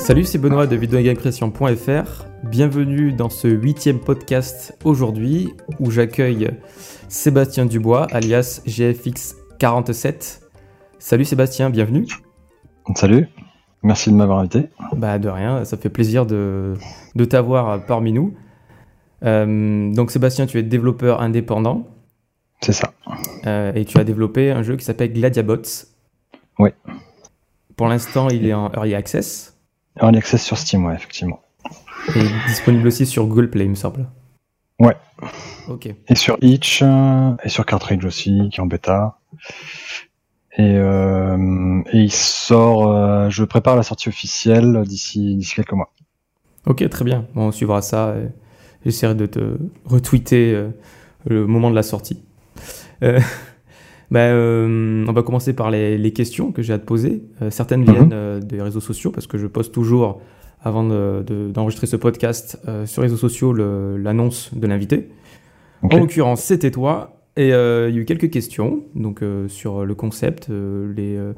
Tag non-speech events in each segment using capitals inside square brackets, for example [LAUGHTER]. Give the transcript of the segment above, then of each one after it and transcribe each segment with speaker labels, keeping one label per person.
Speaker 1: Salut, c'est Benoît de videogamecreation.fr. Bienvenue dans ce huitième podcast aujourd'hui où j'accueille Sébastien Dubois, alias GFX47. Salut Sébastien, bienvenue.
Speaker 2: Salut, merci de m'avoir invité.
Speaker 1: Bah de rien, ça fait plaisir de, de t'avoir parmi nous. Euh, donc Sébastien, tu es développeur indépendant.
Speaker 2: C'est ça.
Speaker 1: Euh, et tu as développé un jeu qui s'appelle Gladiabots.
Speaker 2: Oui.
Speaker 1: Pour l'instant, il est en Early Access.
Speaker 2: Early Access sur Steam, ouais, effectivement.
Speaker 1: Et disponible aussi sur Google Play, il me semble.
Speaker 2: Ouais.
Speaker 1: Ok.
Speaker 2: Et sur Itch, euh, et sur Cartridge aussi, qui est en bêta. Et, euh, et il sort, euh, je prépare la sortie officielle d'ici quelques mois.
Speaker 1: Ok, très bien. Bon, on suivra ça. J'essaierai de te retweeter le moment de la sortie. Euh, [LAUGHS] bah, euh, on va commencer par les, les questions que j'ai à te poser. Euh, certaines
Speaker 2: Mhm.
Speaker 1: viennent euh, des réseaux sociaux parce que je poste toujours, avant de- de- d'enregistrer ce podcast, euh, sur les réseaux sociaux l'annonce de l'invité. En l'occurrence, c'était toi. Et euh, il y a eu quelques questions donc, euh, sur le concept, euh, les, euh,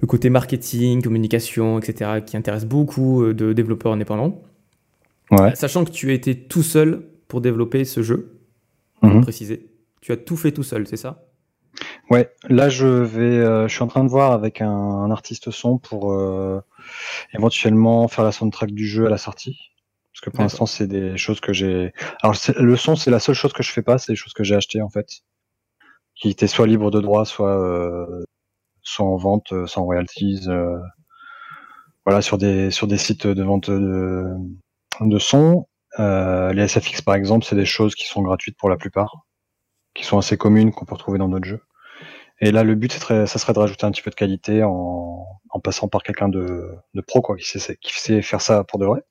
Speaker 1: le côté marketing, communication, etc., qui intéresse beaucoup de développeurs indépendants.
Speaker 2: Ouais.
Speaker 1: Sachant que tu as été tout seul pour développer ce jeu, faut
Speaker 2: Mhm.
Speaker 1: préciser. Tu as tout fait tout seul, c'est ça?
Speaker 2: Ouais, là je vais, euh, je suis en train de voir avec un, un artiste son pour euh, éventuellement faire la soundtrack du jeu à la sortie. Parce que pour l'instant c'est des choses que j'ai. Alors le son c'est la seule chose que je fais pas, c'est des choses que j'ai achetées en fait, qui étaient soit libres de droit, soit euh, soit en vente, euh, sans royalties. euh, voilà sur des sur des sites de vente de de son. Euh, les SFX par exemple, c'est des choses qui sont gratuites pour la plupart, qui sont assez communes qu'on peut retrouver dans d'autres jeux. Et là, le but, ça serait de rajouter un petit peu de qualité en, passant par quelqu'un de, pro, quoi, qui sait, faire ça pour de vrai.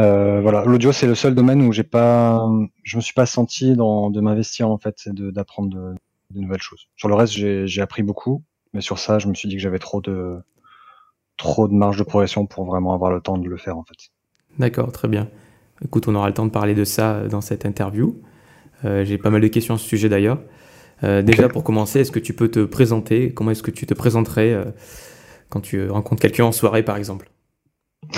Speaker 2: Euh, voilà, l'audio, c'est le seul domaine où j'ai pas, je me suis pas senti de m'investir en fait, d'apprendre de, nouvelles choses. Sur le reste, j'ai appris beaucoup, mais sur ça, je me suis dit que j'avais trop de, trop de marge de progression pour vraiment avoir le temps de le faire en fait.
Speaker 1: D'accord, très bien. Écoute, on aura le temps de parler de ça euh, dans cette interview. Euh, J'ai pas mal de questions à ce sujet d'ailleurs. Euh, déjà, pour commencer, est-ce que tu peux te présenter? Comment est-ce que tu te présenterais euh, quand tu euh, rencontres quelqu'un en soirée, par exemple? [LAUGHS]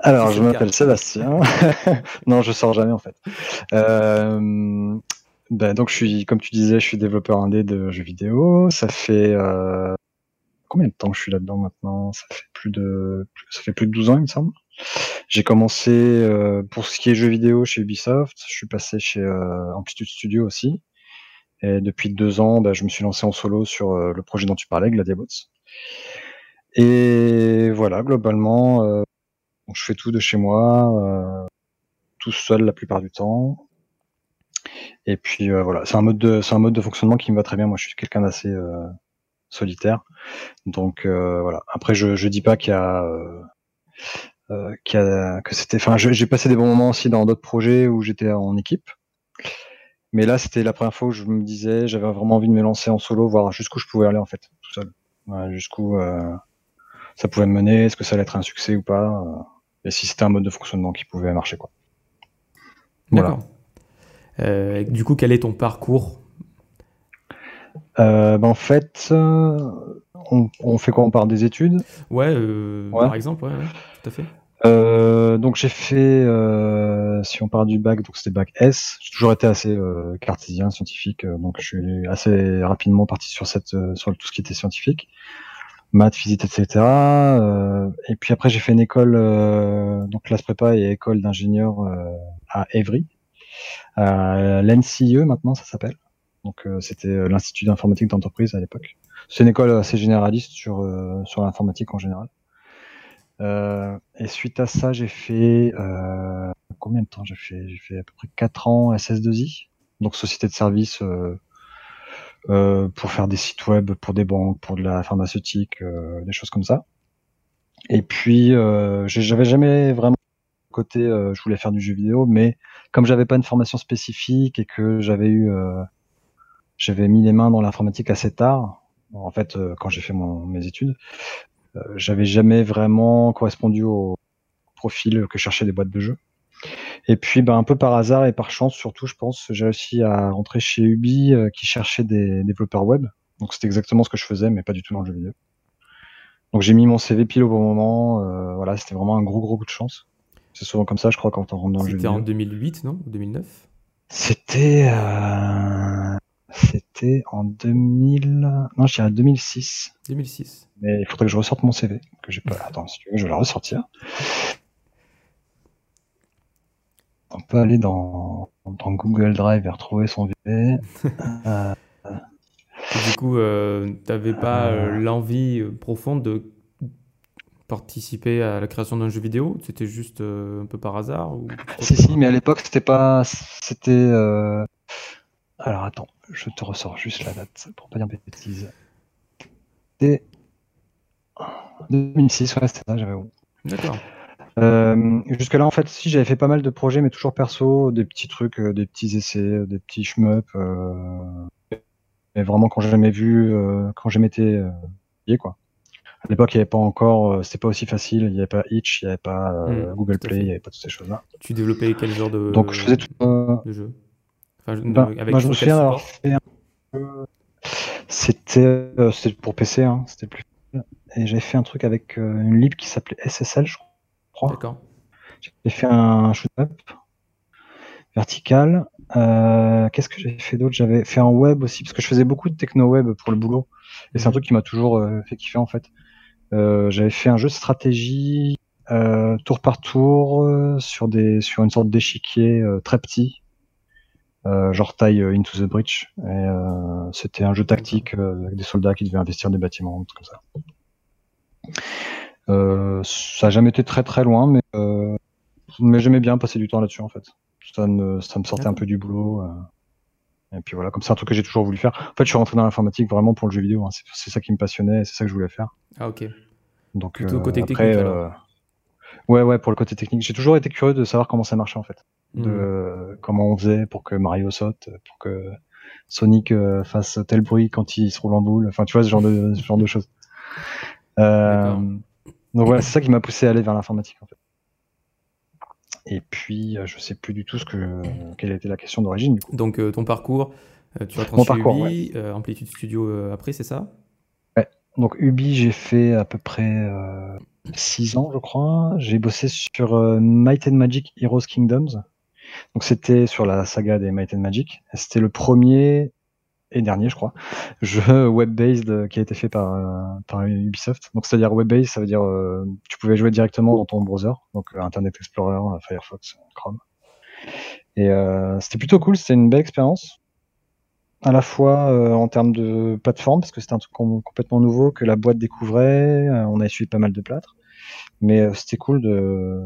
Speaker 2: Alors, je m'appelle. Sébastien. [LAUGHS] non, je sors jamais en fait. Euh, ben, donc, je suis, comme tu disais, je suis développeur indé de jeux vidéo. Ça fait combien de temps que je suis là-dedans maintenant? Ça fait plus de, ça fait plus de 12 ans, il me semble. J'ai commencé euh, pour ce qui est jeux vidéo chez Ubisoft. Je suis passé chez euh, Amplitude Studio aussi. Et depuis deux ans, ben, je me suis lancé en solo sur euh, le projet dont tu parlais, Gladiabots. Et voilà, globalement. euh, je fais tout de chez moi, euh, tout seul la plupart du temps. Et puis euh, voilà, c'est un mode de c'est un mode de fonctionnement qui me va très bien. Moi, je suis quelqu'un d'assez euh, solitaire, donc euh, voilà. Après, je je dis pas qu'il y a qu'il y a que c'était. Enfin, j'ai passé des bons moments aussi dans d'autres projets où j'étais en équipe. Mais là, c'était la première fois où je me disais, j'avais vraiment envie de me lancer en solo, voir jusqu'où je pouvais aller en fait, tout seul. Jusqu'où euh, ça pouvait me mener, est-ce que ça allait être un succès ou pas. euh, et si c'était un mode de fonctionnement qui pouvait marcher quoi. Voilà.
Speaker 1: D'accord. Euh, du coup, quel est ton parcours?
Speaker 2: Ben, en fait, on, on fait quoi? On parle des études?
Speaker 1: Ouais, euh,
Speaker 2: Ouais.
Speaker 1: par exemple, ouais, ouais, tout à fait.
Speaker 2: Euh, donc j'ai fait, euh, si on parle du bac, donc c'était bac S. J'ai toujours été assez euh, cartésien, scientifique, euh, donc je suis assez rapidement parti sur cette, euh, sur tout ce qui était scientifique, maths, physique, etc. Et puis après j'ai fait une école, donc classe prépa et école d'ingénieur à Évry, à l'NCIE maintenant ça s'appelle. Donc c'était l'Institut d'informatique d'entreprise à l'époque. C'est une école assez généraliste sur sur l'informatique en général. Euh, et suite à ça, j'ai fait euh, combien de temps j'ai fait? J'ai fait à peu près 4 ans SS2I, donc société de service euh, euh, pour faire des sites web pour des banques, pour de la pharmaceutique, euh, des choses comme ça. Et puis euh, j'avais jamais vraiment côté, je voulais faire du jeu vidéo, mais comme j'avais pas une formation spécifique et que j'avais eu, j'avais mis les mains dans l'informatique assez tard, en fait, quand j'ai fait mon, mes études, j'avais jamais vraiment correspondu au profil que cherchaient des boîtes de jeux. Et puis, ben, un peu par hasard et par chance, surtout, je pense, j'ai réussi à rentrer chez Ubi, euh, qui cherchait des développeurs web. Donc, c'était exactement ce que je faisais, mais pas du tout dans le jeu vidéo. Donc j'ai mis mon CV pile au bon moment. euh, voilà, c'était vraiment un gros gros coup de chance. C'est souvent comme ça, je crois, quand on rentre dans le jeu
Speaker 1: C'était en
Speaker 2: vidéo.
Speaker 1: 2008, non? Ou 2009
Speaker 2: C'était euh, c'était en 2000. Non, je dirais 2006.
Speaker 1: 2006.
Speaker 2: Mais il faudrait que je ressorte mon CV. Que j'ai pas. [LAUGHS] Attends, si tu veux, je vais le ressortir. On peut aller dans, dans Google Drive et retrouver son CV. [LAUGHS] Euh,
Speaker 1: du coup, euh, t'avais pas euh, l'envie euh, profonde de participer à la création d'un jeu vidéo? C'était juste un peu par hasard ou...
Speaker 2: si, si, mais à l'époque, c'était pas. C'était. Alors attends, je te ressors juste la date pour pas dire de bêtises. C'était. 2006, ouais, c'était ça, j'avais.
Speaker 1: D'accord.
Speaker 2: Euh, Jusque-là, en fait, si j'avais fait pas mal de projets, mais toujours perso, des petits trucs, euh, des petits essais, euh, des petits shmup. Mais vraiment, quand j'ai jamais vu, quand j'ai m'étais quoi. À l'époque, il n'y avait pas encore, c'était pas aussi facile. Il n'y avait pas Itch, il n'y avait pas euh,
Speaker 1: Mm,
Speaker 2: Google Play, il n'y avait pas toutes ces choses-là.
Speaker 1: Tu développais quel genre de,
Speaker 2: Donc, je faisais tout. euh,
Speaker 1: de jeu? Enfin,
Speaker 2: ben,
Speaker 1: avec
Speaker 2: moi, je me souviens d'avoir fait un peu- C'était euh, pour PC, hein, c'était plus. Et j'avais fait un truc avec euh, une lib qui s'appelait SSL, je crois.
Speaker 1: D'accord.
Speaker 2: J'ai fait un shoot-up vertical. Euh, Qu'est-ce que j'ai fait d'autre? J'avais fait un web aussi, parce que je faisais beaucoup de techno-web pour le boulot. Et c'est un
Speaker 1: Mhm.
Speaker 2: truc qui m'a toujours fait kiffer en fait. J'avais fait un jeu de stratégie tour par tour sur, des, sur une sorte d'échiquier très petit, euh, genre taille euh, Into the Breach. Et euh, C'était un jeu tactique euh, avec des soldats qui devaient investir des bâtiments, truc comme ça. Euh, ça n'a jamais été très très loin, mais, euh, mais j'aimais bien passer du temps là-dessus en fait. Ça me, ça me sortait un peu du boulot. euh, et puis voilà, comme c'est un truc que j'ai toujours voulu faire. En fait, je suis rentré dans l'informatique vraiment pour le jeu vidéo. hein. C'est ça qui me passionnait, c'est ça que je voulais faire.
Speaker 1: Ah, ok.
Speaker 2: Donc
Speaker 1: Plutôt côté
Speaker 2: après,
Speaker 1: technique, alors.
Speaker 2: ouais, ouais, pour le côté technique, j'ai toujours été curieux de savoir comment ça marchait en fait, de euh, comment on faisait pour que Mario saute, pour que Sonic euh, fasse tel bruit quand il se roule en boule. Enfin, tu vois ce genre de ce genre de choses. Euh, donc voilà, c'est ça qui m'a poussé à aller vers l'informatique en fait. Et puis, euh, je sais plus du tout ce que quelle était la question d'origine du coup.
Speaker 1: Donc, euh, ton parcours, euh, tu rentres
Speaker 2: Mon parcours,
Speaker 1: Ubi, Amplitude Studio après, c'est ça?
Speaker 2: Donc Ubi, j'ai fait à peu près 6 ans, je crois. J'ai bossé sur Might and Magic Heroes Kingdoms. Donc c'était sur la saga des Might and Magic. C'était le premier et dernier, je crois, [LAUGHS] jeu web-based qui a été fait par, euh, par Ubisoft. Donc c'est-à-dire web-based, ça veut dire euh, tu pouvais jouer directement dans ton browser, donc euh, Internet Explorer, euh, Firefox, Chrome. Et c'était plutôt cool, c'était une belle expérience. À la fois en termes de plateforme, parce que c'était un truc com- complètement nouveau que la boîte découvrait, on a essuyé pas mal de plâtre, mais c'était cool de,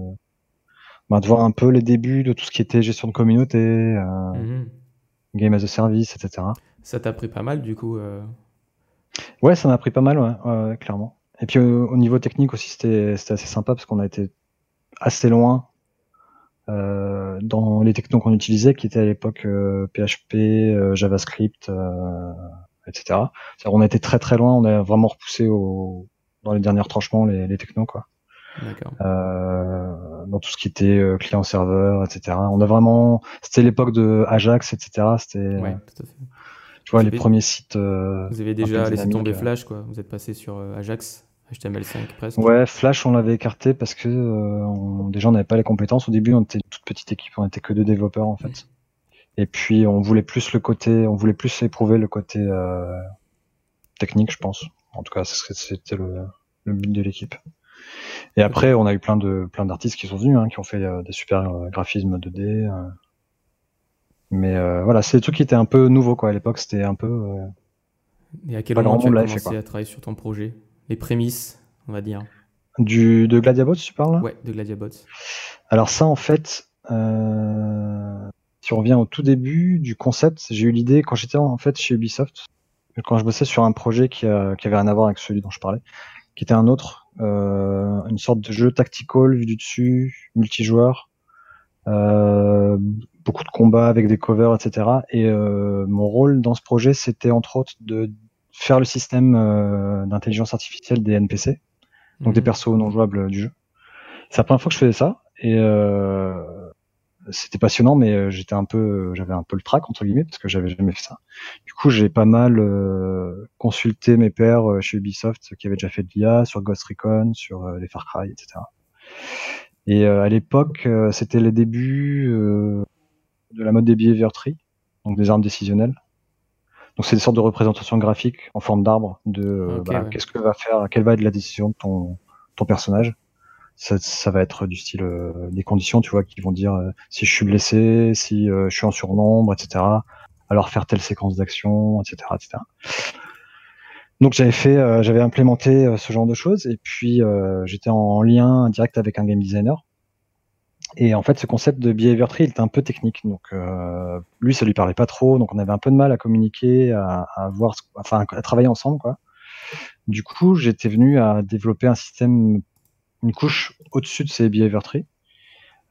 Speaker 2: bah, de voir un peu les débuts de tout ce qui était gestion de communauté, euh,
Speaker 1: Mhm.
Speaker 2: game as a service, etc.
Speaker 1: Ça t'a pris pas mal, du coup. euh,
Speaker 2: Ouais, ça m'a pris pas mal, ouais, ouais, clairement. Et puis euh, au niveau technique aussi, c'était c'était assez sympa parce qu'on a été assez loin euh, dans les technos qu'on utilisait, qui étaient à l'époque euh, PHP, euh, JavaScript, euh, etc. C'est-à-dire, on a été très très loin, on a vraiment repoussé au, dans les derniers tranchements les, les technos, quoi. Euh, dans tout ce qui était euh, client-serveur, etc. On a vraiment, c'était l'époque de Ajax, etc. C'était,
Speaker 1: Ouais,
Speaker 2: euh,
Speaker 1: tout à fait.
Speaker 2: tu vois,
Speaker 1: Vous
Speaker 2: les
Speaker 1: avez-
Speaker 2: premiers sites. euh,
Speaker 1: Vous avez déjà laissé tomber. Flash, quoi. Vous êtes passé sur Ajax, HTML5 presque.
Speaker 2: Ouais, Flash, on l'avait écarté parce que euh, on- déjà on n'avait pas les compétences. Au début, on était une toute petite équipe, on était que deux développeurs en fait. Et puis on voulait plus le côté, on voulait plus éprouver le côté technique, je pense. En tout cas, c'était le, le but de l'équipe. Et après, on a eu plein de plein d'artistes qui sont venus, hein, qui ont fait euh, des super euh, graphismes 2D. euh. Mais euh, voilà, c'est des trucs qui étaient un peu nouveaux quoi. À l'époque, c'était un peu.
Speaker 1: Et à quel moment tu as
Speaker 2: fait,
Speaker 1: commencé à travailler sur ton projet? Les prémices, on va dire.
Speaker 2: du de Gladiabots, tu parles
Speaker 1: Ouais, de Gladiabots.
Speaker 2: Alors ça, en fait, si on revient au tout début du concept, j'ai eu l'idée quand j'étais en fait chez Ubisoft, quand je bossais sur un projet qui, qui avait rien à voir avec celui dont je parlais, qui était un autre, une sorte de jeu tactical vu du dessus, multijoueur, euh, beaucoup de combats avec des covers, etc. Et euh, mon rôle dans ce projet, c'était entre autres de faire le système euh, d'intelligence artificielle des NPC donc des
Speaker 1: Mhm.
Speaker 2: persos non jouables du jeu. C'est la première fois que je faisais ça et euh, c'était passionnant, mais euh, j'étais un peu, j'avais un peu le trac entre guillemets parce que j'avais jamais fait ça. Du coup, j'ai pas mal euh, consulté mes pairs euh, chez Ubisoft qui avaient déjà fait de l'IA sur Ghost Recon, sur les Far Cry, etc. Et à l'époque, c'était les débuts de la mode des behavior tree, donc des armes décisionnelles. Donc c'est des sortes de représentations graphiques en forme d'arbre de bah, qu'est-ce que va faire, quelle va être la décision de ton, ton personnage ça, ça, va être du style euh, des conditions, tu vois, qui vont dire euh, si je suis blessé, si euh, je suis en surnombre, etc. Alors faire telle séquence d'action, etc., etc. Donc j'avais fait, j'avais implémenté ce genre de choses et puis j'étais en lien direct avec un game designer. Et en fait, ce concept de behavior tree, il était un peu technique. Donc lui, ça lui parlait pas trop, donc on avait un peu de mal à communiquer, à, à voir, enfin à travailler ensemble, quoi. Du coup, j'étais venu à développer un système une couche au-dessus de ces behavior trees,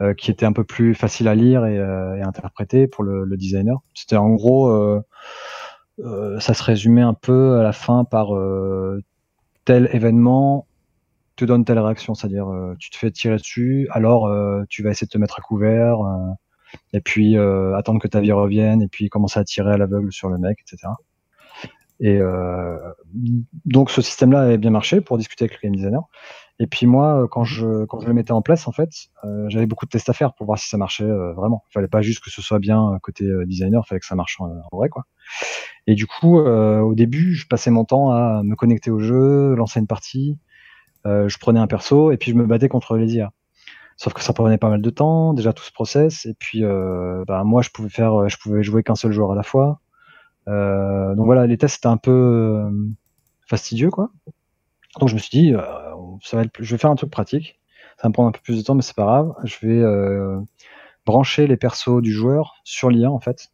Speaker 2: euh, qui était un peu plus facile à lire et, euh, et interpréter pour le, le designer. C'était en gros, euh, euh, ça se résumait un peu à la fin par euh, tel événement te donne telle réaction, c'est-à-dire tu te fais tirer dessus, alors tu vas essayer de te mettre à couvert, et puis attendre que ta vie revienne, et puis commencer à tirer à l'aveugle sur le mec, etc. Et donc ce système-là avait bien marché pour discuter avec le game designer. Et puis moi, euh, quand je, quand je le mettais en place, en fait, euh, j'avais beaucoup de tests à faire pour voir si ça marchait euh, vraiment. Il fallait pas juste que ce soit bien côté designer, il fallait que ça marche en, vrai, quoi. Et du coup, au début, je passais mon temps à me connecter au jeu, lancer une partie, je prenais un perso et puis je me battais contre les IA. Sauf que ça prenait pas mal de temps, déjà tout ce process, et puis bah, moi, je pouvais faire, je pouvais jouer qu'un seul joueur à la fois. donc voilà, les tests étaient un peu fastidieux, quoi. Donc je me suis dit, euh, ça va être, je vais faire un truc pratique. Ça va me prendre un peu plus de temps, mais c'est pas grave. Je vais euh, brancher les persos du joueur sur l'IA en fait,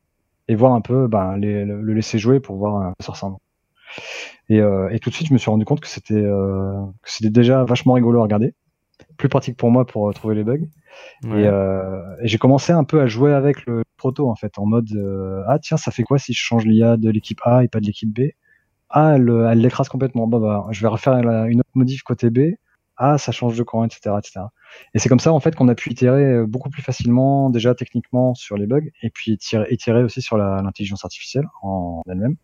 Speaker 2: et voir un peu, ben, les, le, laisser jouer pour voir à quoi ça ressemble. Et, euh, et, tout de suite, je me suis rendu compte que c'était euh, déjà vachement rigolo à regarder, plus pratique pour moi pour euh, trouver les bugs. Et, euh, et j'ai commencé un peu à jouer avec le proto en fait, en mode ah tiens, ça fait quoi si je change l'IA de l'équipe A et pas de l'équipe B? Ah, elle, elle l'écrase complètement. Bah, bah, je vais refaire une autre modif côté B. Ah, ça change de camp, etc., etc. Et c'est comme ça, en fait, qu'on a pu itérer euh, beaucoup plus facilement, déjà techniquement, sur les bugs, et puis itérer, aussi sur l'intelligence artificielle en elle-même.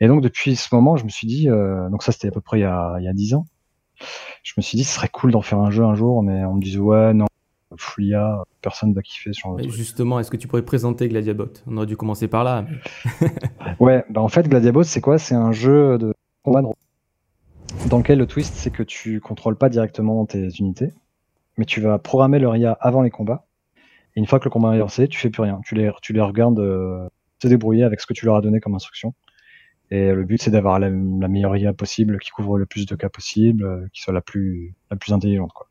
Speaker 2: Et donc, depuis ce moment, je me suis dit, euh, donc ça, c'était à peu près il y a, il y a 10 ans, je me suis dit, ce serait cool d'en faire un jeu un jour, mais on me disait, ouais, non, Foulia, personne va kiffer ce genre
Speaker 1: Justement, est-ce que tu pourrais présenter Gladiabot On aurait dû commencer par là. [LAUGHS]
Speaker 2: ouais, bah en fait, Gladiabot, c'est quoi? C'est un jeu de combat dans lequel le twist, c'est que tu contrôles pas directement tes unités, mais tu vas programmer leur IA avant les combats. Et une fois que le combat est lancé, tu fais plus rien. Tu les, tu les regardes euh, se débrouiller avec ce que tu leur as donné comme instruction. Et le but, c'est d'avoir la, meilleure IA possible, qui couvre le plus de cas possible, euh, qui soit la plus, la plus intelligente. Quoi.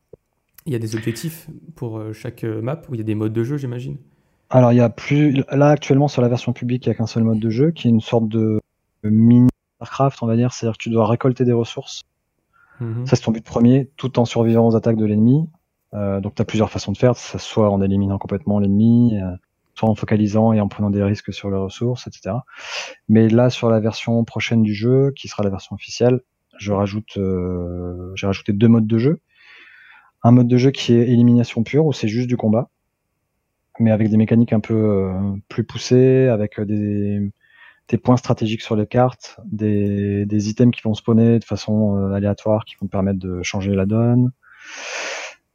Speaker 1: Il y a des objectifs pour euh, chaque euh, map ou il y a des modes de jeu, j'imagine?
Speaker 2: Alors, il y a plus. Là, actuellement, sur la version publique, il n'y a qu'un seul mode de jeu qui est une sorte de mini Starcraft, on va dire. C'est-à-dire que tu dois récolter des ressources. Mhm. Ça, c'est ton but premier, tout en survivant aux attaques de l'ennemi. Euh, donc, tu as plusieurs façons de faire, soit en éliminant complètement l'ennemi, soit en focalisant et en prenant des risques sur les ressources, etc. Mais là, sur la version prochaine du jeu, qui sera la version officielle, je rajoute, j'ai rajouté deux modes de jeu un mode de jeu qui est élimination pure, où c'est juste du combat, mais avec des mécaniques un peu euh, plus poussées, avec euh, des, des, points stratégiques sur les cartes, des, des items qui vont spawner de façon euh, aléatoire, qui vont permettre de changer la donne.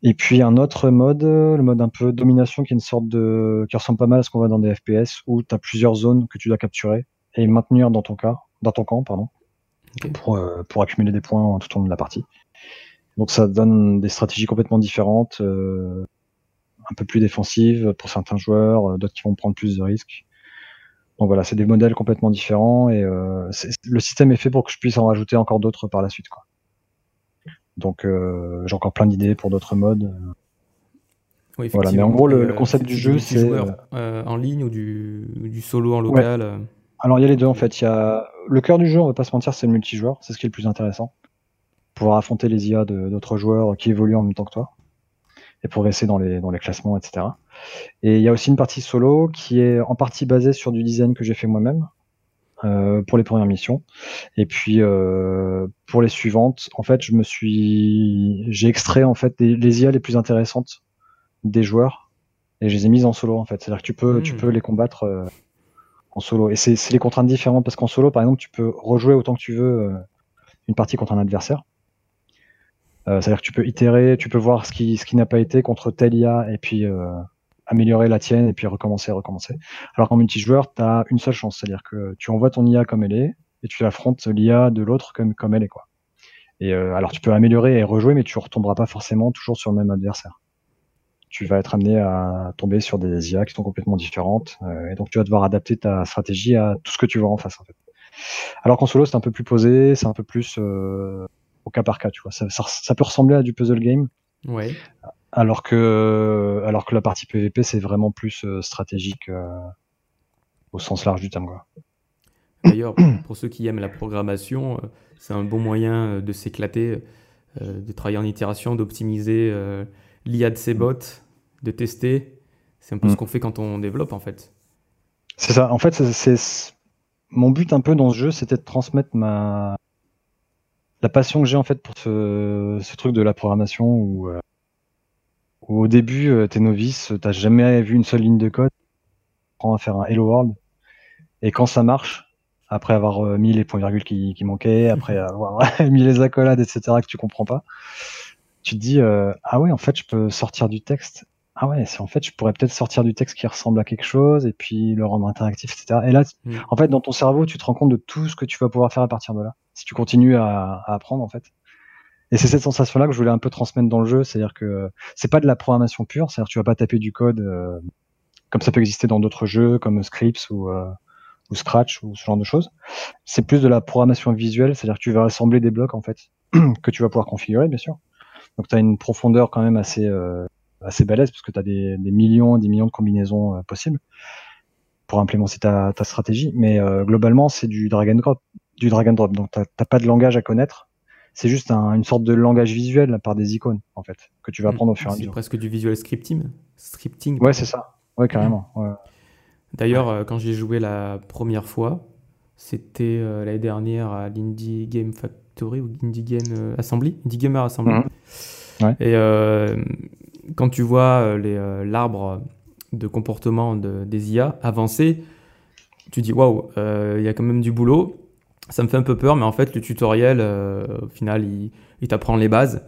Speaker 2: Et puis un autre mode, le mode un peu domination, qui est une sorte de, qui ressemble pas mal à ce qu'on voit dans des FPS, où tu as plusieurs zones que tu dois capturer et maintenir dans ton cas, dans ton camp, pardon, pour, pour accumuler des points tout au long de la partie. Donc ça donne des stratégies complètement différentes, euh, un peu plus défensives pour certains joueurs, euh, d'autres qui vont prendre plus de risques. Donc voilà, c'est des modèles complètement différents et euh, le système est fait pour que je puisse en rajouter encore d'autres par la suite. Quoi. Donc euh, j'ai encore plein d'idées pour d'autres modes.
Speaker 1: Oui, voilà, mais en gros, le, concept du jeu, c'est en ligne ou du, du solo en local.
Speaker 2: Alors il y a les deux en fait. Il y a le cœur du jeu, on va pas se mentir, c'est le multijoueur, c'est ce qui est le plus intéressant pouvoir affronter les IA d'autres joueurs qui évoluent en même temps que toi et progresser dans les, dans les classements, etc. Et il y a aussi une partie solo qui est en partie basée sur du design que j'ai fait moi-même euh, pour les premières missions. Et puis euh, pour les suivantes, en fait, je me suis, j'ai extrait en fait les, IA les plus intéressantes des joueurs et je les ai mises en solo en fait. C'est-à-dire que tu peux, tu
Speaker 1: Hmm.
Speaker 2: peux les combattre euh, en solo. Et c'est c'est les contraintes différentes parce qu'en solo, par exemple, tu peux rejouer autant que tu veux une partie contre un adversaire. Euh, C'est-à-dire que tu peux itérer, tu peux voir ce qui, ce qui n'a pas été contre telle IA et puis euh, améliorer la tienne et puis recommencer, recommencer. Alors qu'en multijoueur, tu as une seule chance, c'est-à-dire que tu envoies ton IA comme elle est et tu affrontes l'IA de l'autre comme, comme elle est. quoi. Et euh, alors tu peux améliorer et rejouer, mais tu retomberas pas forcément toujours sur le même adversaire. Tu vas être amené à tomber sur des IA qui sont complètement différentes, et donc tu vas devoir adapter ta stratégie à tout ce que tu vois en face. En fait. Alors qu'en solo, c'est un peu plus posé, c'est un peu plus au cas par cas, tu vois. Ça, ça, ça peut ressembler à du puzzle game,
Speaker 1: Ouais.
Speaker 2: alors que alors que la partie PVP c'est vraiment plus euh, stratégique euh, au sens large du terme. Quoi.
Speaker 1: D'ailleurs, [COUGHS] pour ceux qui aiment la programmation, euh, c'est un bon moyen de s'éclater, de travailler en itération, d'optimiser l'IA de ses bots, de tester. C'est un peu
Speaker 2: Mm.
Speaker 1: ce qu'on fait quand on développe en fait.
Speaker 2: C'est ça. En fait, c'est- mon but un peu dans ce jeu, c'était de transmettre ma la passion que j'ai en fait pour ce, ce truc de la programmation où, euh, où au début euh, t'es novice, t'as jamais vu une seule ligne de code, tu apprends à faire un Hello World et quand ça marche, après avoir euh, mis les points virgules qui, qui manquaient, après [LAUGHS] avoir [LAUGHS] mis les accolades, etc. que tu comprends pas, tu te dis euh, ah ouais en fait je peux sortir du texte ah ouais, c'est en fait, je pourrais peut-être sortir du texte qui ressemble à quelque chose et puis le rendre interactif, etc. Et là,
Speaker 1: Mm.
Speaker 2: en fait, dans ton cerveau, tu te rends compte de tout ce que tu vas pouvoir faire à partir de là, si tu continues à, apprendre, en fait. Et c'est cette sensation-là que je voulais un peu transmettre dans le jeu, c'est-à-dire que c'est pas de la programmation pure, c'est-à-dire que tu vas pas taper du code euh, comme ça peut exister dans d'autres jeux, comme Scripts ou, euh, ou Scratch ou ce genre de choses. C'est plus de la programmation visuelle, c'est-à-dire que tu vas assembler des blocs, en fait, [CLEARS THROAT] que tu vas pouvoir configurer, bien sûr. Donc tu as une profondeur quand même assez euh, assez balèze parce que tu as des, millions, des millions de combinaisons euh, possibles pour implémenter ta, ta stratégie. Mais globalement, c'est du drag and drop, du drag and drop. Donc t'as pas de langage à connaître. C'est juste un- une sorte de langage visuel par des icônes en fait que tu vas
Speaker 1: Mm.
Speaker 2: apprendre au fur et à
Speaker 1: C'est
Speaker 2: mesure.
Speaker 1: presque du visual scripting. scripting
Speaker 2: Ouais, c'est ça. Ouais, carrément. Ouais.
Speaker 1: D'ailleurs, euh, quand j'ai joué la première fois, c'était euh, l'année dernière à l'Indie Game Factory ou Indie Game euh, Assembly, Indie Gamer Assembly.
Speaker 2: Ouais.
Speaker 1: Et euh, quand tu vois les, l'arbre de comportement de, des IA avancer, tu dis waouh, il y a quand même du boulot. Ça me fait un peu peur, mais en fait, le tutoriel, euh, au final, il, il t'apprend les bases.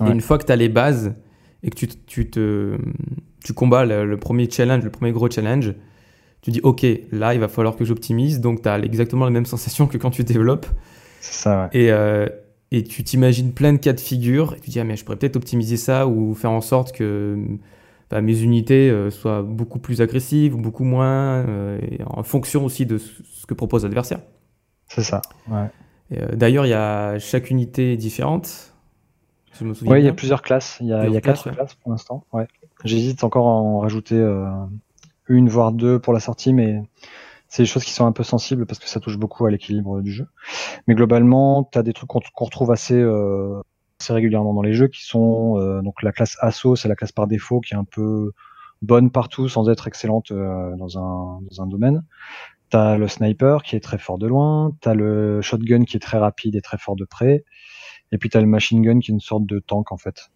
Speaker 2: Ouais.
Speaker 1: Et une fois que tu as les bases et que tu, tu, te, tu combats le, le premier challenge, le premier gros challenge, tu dis ok, là, il va falloir que j'optimise. Donc, tu as exactement la même [LAUGHS] sensation que quand tu développes.
Speaker 2: C'est ça. Ouais.
Speaker 1: Et, euh, et tu t'imagines plein de cas de figure. Et tu dis, ah, mais je pourrais peut-être optimiser ça ou faire en sorte que bah, mes unités euh, soient beaucoup plus agressives ou beaucoup moins, euh, en fonction aussi de ce que propose l'adversaire.
Speaker 2: C'est ça. Ouais.
Speaker 1: Euh, D'ailleurs, il y a chaque unité est différente. si
Speaker 2: Ouais, il y a plusieurs classes. Il y a,
Speaker 1: Plusieurs
Speaker 2: il y a quatre
Speaker 1: classes, ouais.
Speaker 2: classes pour l'instant. Ouais. J'hésite encore à en rajouter euh, une voire deux pour la sortie, mais c'est des choses qui sont un peu sensibles parce que ça touche beaucoup à l'équilibre du jeu. Mais globalement, tu as des trucs qu'on retrouve assez, euh, assez régulièrement dans les jeux qui sont donc la classe assaut, c'est la classe par défaut qui est un peu bonne partout sans être excellente euh, dans un dans un domaine. T'as le sniper qui est très fort de loin, t'as le shotgun qui est très rapide et très fort de près, et puis t'as le machine gun qui est une sorte de tank en fait.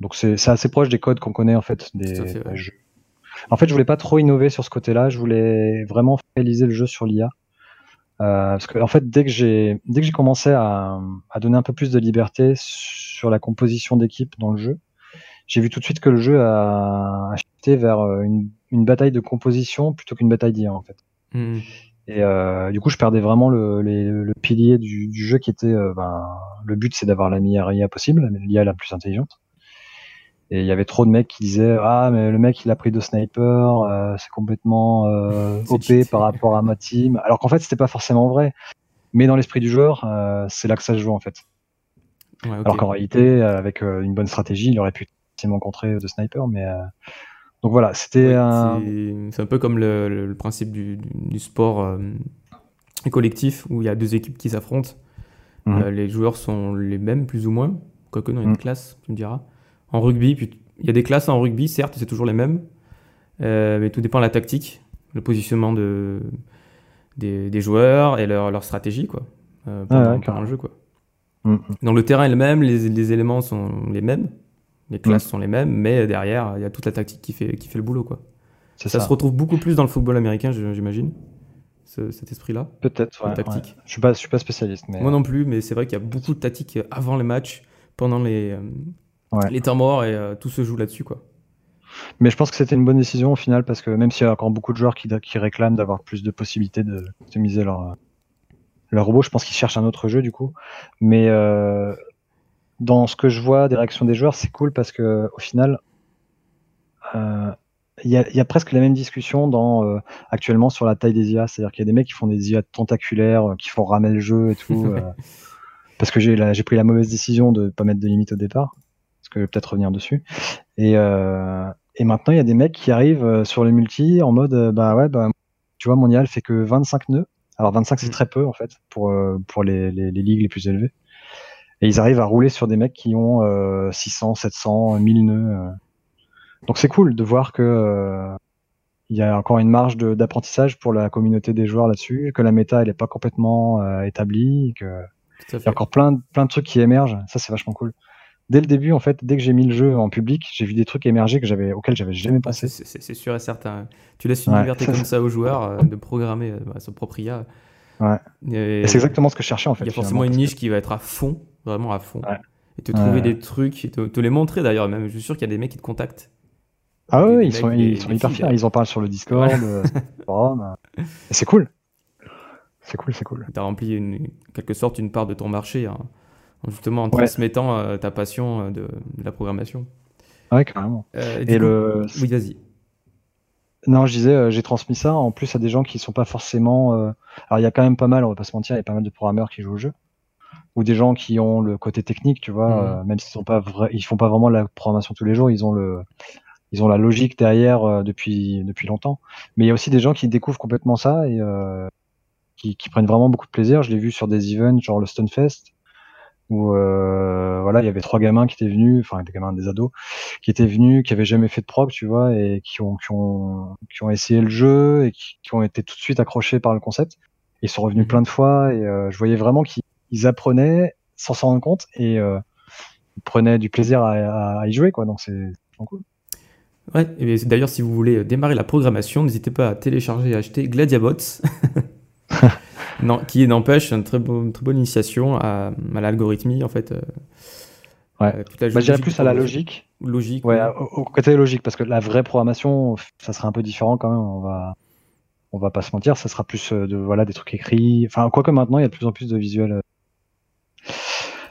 Speaker 2: Donc c'est assez proche des codes qu'on connaît en fait des,
Speaker 1: Tout à fait, ouais.
Speaker 2: des jeux. En fait, je voulais pas trop innover sur ce côté-là, je voulais vraiment réaliser le jeu sur l'IA. Euh, parce que en fait, dès que j'ai dès que j'ai commencé à, à donner un peu plus de liberté sur la composition d'équipe dans le jeu, j'ai vu tout de suite que le jeu a, a shifté vers euh, une, une bataille de composition plutôt qu'une bataille d'IA en fait.
Speaker 1: Mhm.
Speaker 2: Et euh, du coup, je perdais vraiment le, les- le pilier du, du jeu qui était, euh, ben, le but, c'est d'avoir la meilleure IA possible, l'IA la plus intelligente. Et il y avait trop de mecs qui disaient ah mais le mec il a pris deux snipers, euh, c'est complètement euh, [LAUGHS] OP
Speaker 1: cheaté.
Speaker 2: par rapport à ma team. Alors qu'en fait c'était pas forcément vrai. Mais dans l'esprit du joueur, euh, c'est là que ça se joue en fait.
Speaker 1: Ouais.
Speaker 2: Alors qu'en réalité, avec une bonne stratégie, il aurait pu facilement contrer de snipers. Mais euh, donc voilà, c'était
Speaker 1: Ouais,
Speaker 2: un.
Speaker 1: c'est- un peu comme le, le- le principe du, sport euh, collectif où il y a deux équipes qui s'affrontent.
Speaker 2: Mhm.
Speaker 1: Euh, les joueurs sont les mêmes, plus ou moins. Quoique, non, il y a une
Speaker 2: Mhm.
Speaker 1: classe, tu me diras. En rugby, il y a des classes en rugby, certes, c'est toujours les mêmes. Euh, mais tout dépend de la tactique, le positionnement de, des, des joueurs et leur, leur stratégie quoi, pendant,
Speaker 2: ouais,
Speaker 1: pendant
Speaker 2: carrément.
Speaker 1: le jeu. Quoi.
Speaker 2: Mhm.
Speaker 1: Donc le terrain est le même, les, les éléments sont les mêmes. Les classes sont les mêmes, mais derrière, il y a toute la tactique qui fait, qui fait le boulot. Quoi. Ça, se retrouve beaucoup plus dans le football américain, j'imagine, ce- cet esprit-là.
Speaker 2: Peut-être, ouais,
Speaker 1: tactique.
Speaker 2: ouais. Je suis pas, je suis pas spécialiste, mais
Speaker 1: Moi non plus, mais c'est vrai qu'il y a beaucoup de tactiques avant les matchs, pendant les, euh,
Speaker 2: Ouais.
Speaker 1: les temps morts, et euh, tout se joue là-dessus. quoi.
Speaker 2: Mais je pense que c'était une bonne décision au final parce que même s'il y a encore beaucoup de joueurs qui, qui réclament d'avoir plus de possibilités de optimiser leur, leur robot, je pense qu'ils cherchent un autre jeu du coup. Mais euh, dans ce que je vois des réactions des joueurs, c'est cool parce que au final, euh, il y, a, il y a presque la même discussion dans, euh, actuellement sur la taille des IA. C'est-à-dire qu'il y a des mecs qui font des IA tentaculaires, euh, qui font ramer le jeu et tout. [LAUGHS] euh, parce que j'ai pris la mauvaise décision de pas mettre de limite au départ. Parce que je vais peut-être revenir dessus. Et, euh, et maintenant, il y a des mecs qui arrivent sur les multi en mode, bah ouais, bah, tu vois, mon IA, elle fait que 25 nœuds. Alors 25, c'est
Speaker 1: Mm.
Speaker 2: très peu, en fait, pour, pour les, les, les ligues les plus élevées. Et ils arrivent à rouler sur des mecs qui ont euh, 600, 700, 1000 nœuds. euh. Donc c'est cool de voir que euh, il y a encore une marge d'apprentissage pour la communauté des joueurs là-dessus, que la méta, elle est pas complètement euh, établie, que il y a encore plein, de- plein de trucs qui émergent. Ça, c'est vachement cool. Dès le début, en fait, dès que j'ai mis le jeu en public, j'ai vu des trucs émerger que j'avais, auxquels j'avais jamais
Speaker 1: Ah,
Speaker 2: pensé.
Speaker 1: c'est sûr et certain. Tu laisses une
Speaker 2: Ouais,
Speaker 1: liberté comme ça aux joueurs euh, de programmer euh, bah, son propre IA.
Speaker 2: Ouais.
Speaker 1: Et
Speaker 2: Et c'est exactement ce que je cherchais, en fait.
Speaker 1: Il y a forcément une niche qui va être à fond, vraiment à fond.
Speaker 2: Ouais.
Speaker 1: Et te trouver
Speaker 2: Ouais.
Speaker 1: des trucs, et te, te les montrer d'ailleurs. Même, je suis sûr qu'il y a des mecs qui te contactent.
Speaker 2: Ah
Speaker 1: des
Speaker 2: ils sont,
Speaker 1: des-
Speaker 2: ils sont
Speaker 1: des
Speaker 2: hyper
Speaker 1: filles,
Speaker 2: fiers.
Speaker 1: là.
Speaker 2: Ils en parlent sur le Discord, euh, forum. euh. C'est cool. C'est cool, c'est cool.
Speaker 1: Tu as rempli une, en quelque sorte une part de ton marché, hein, en justement en
Speaker 2: Ouais.
Speaker 1: transmettant euh, ta passion euh, de, de la programmation.
Speaker 2: Ouais, carrément.
Speaker 1: Euh,
Speaker 2: Et
Speaker 1: coup-
Speaker 2: le,
Speaker 1: Oui, vas-y.
Speaker 2: non, je disais, euh, j'ai transmis ça en plus à des gens qui sont pas forcément. euh, Alors, il y a quand même pas mal, on va pas se mentir, il y a pas mal de programmeurs qui jouent au jeu. Ou des gens qui ont le côté technique, tu vois,
Speaker 1: Mhm.
Speaker 2: euh, même s'ils sont pas vrais, ils font pas vraiment la programmation tous les jours, ils ont le, ils ont la logique derrière euh, depuis depuis longtemps. Mais il y a aussi des gens qui découvrent complètement ça et euh, qui, qui prennent vraiment beaucoup de plaisir. Je l'ai vu sur des events genre le Stunfest où euh, voilà, il y avait trois gamins qui étaient venus, enfin des gamins, des ados, qui étaient venus, qui avaient jamais fait de prog, tu vois, et qui ont qui ont qui ont essayé le jeu et qui, qui ont été tout de suite accrochés par le concept. Ils sont revenus
Speaker 1: Mhm.
Speaker 2: plein de fois et euh, je voyais vraiment qu'ils ils apprenaient sans s'en rendre compte et euh, ils prenaient du plaisir à, y jouer, quoi. Donc c'est cool.
Speaker 1: Ouais, et d'ailleurs, si vous voulez démarrer la programmation, n'hésitez pas à télécharger et acheter Gladiabots, [LAUGHS] [LAUGHS] non, qui n'empêche une très, bon- une très bonne initiation à, à l'algorithmie, en fait. euh,
Speaker 2: Ouais.
Speaker 1: euh,
Speaker 2: Bah, plus à la logique.
Speaker 1: Logique.
Speaker 2: Ouais,
Speaker 1: oui.
Speaker 2: au, au côté logique, parce que la vraie programmation, ça sera un peu différent quand même. On va, on va pas se mentir, ça sera plus euh, de voilà des trucs écrits. Enfin, quoique maintenant, il y a de plus en plus de visuels.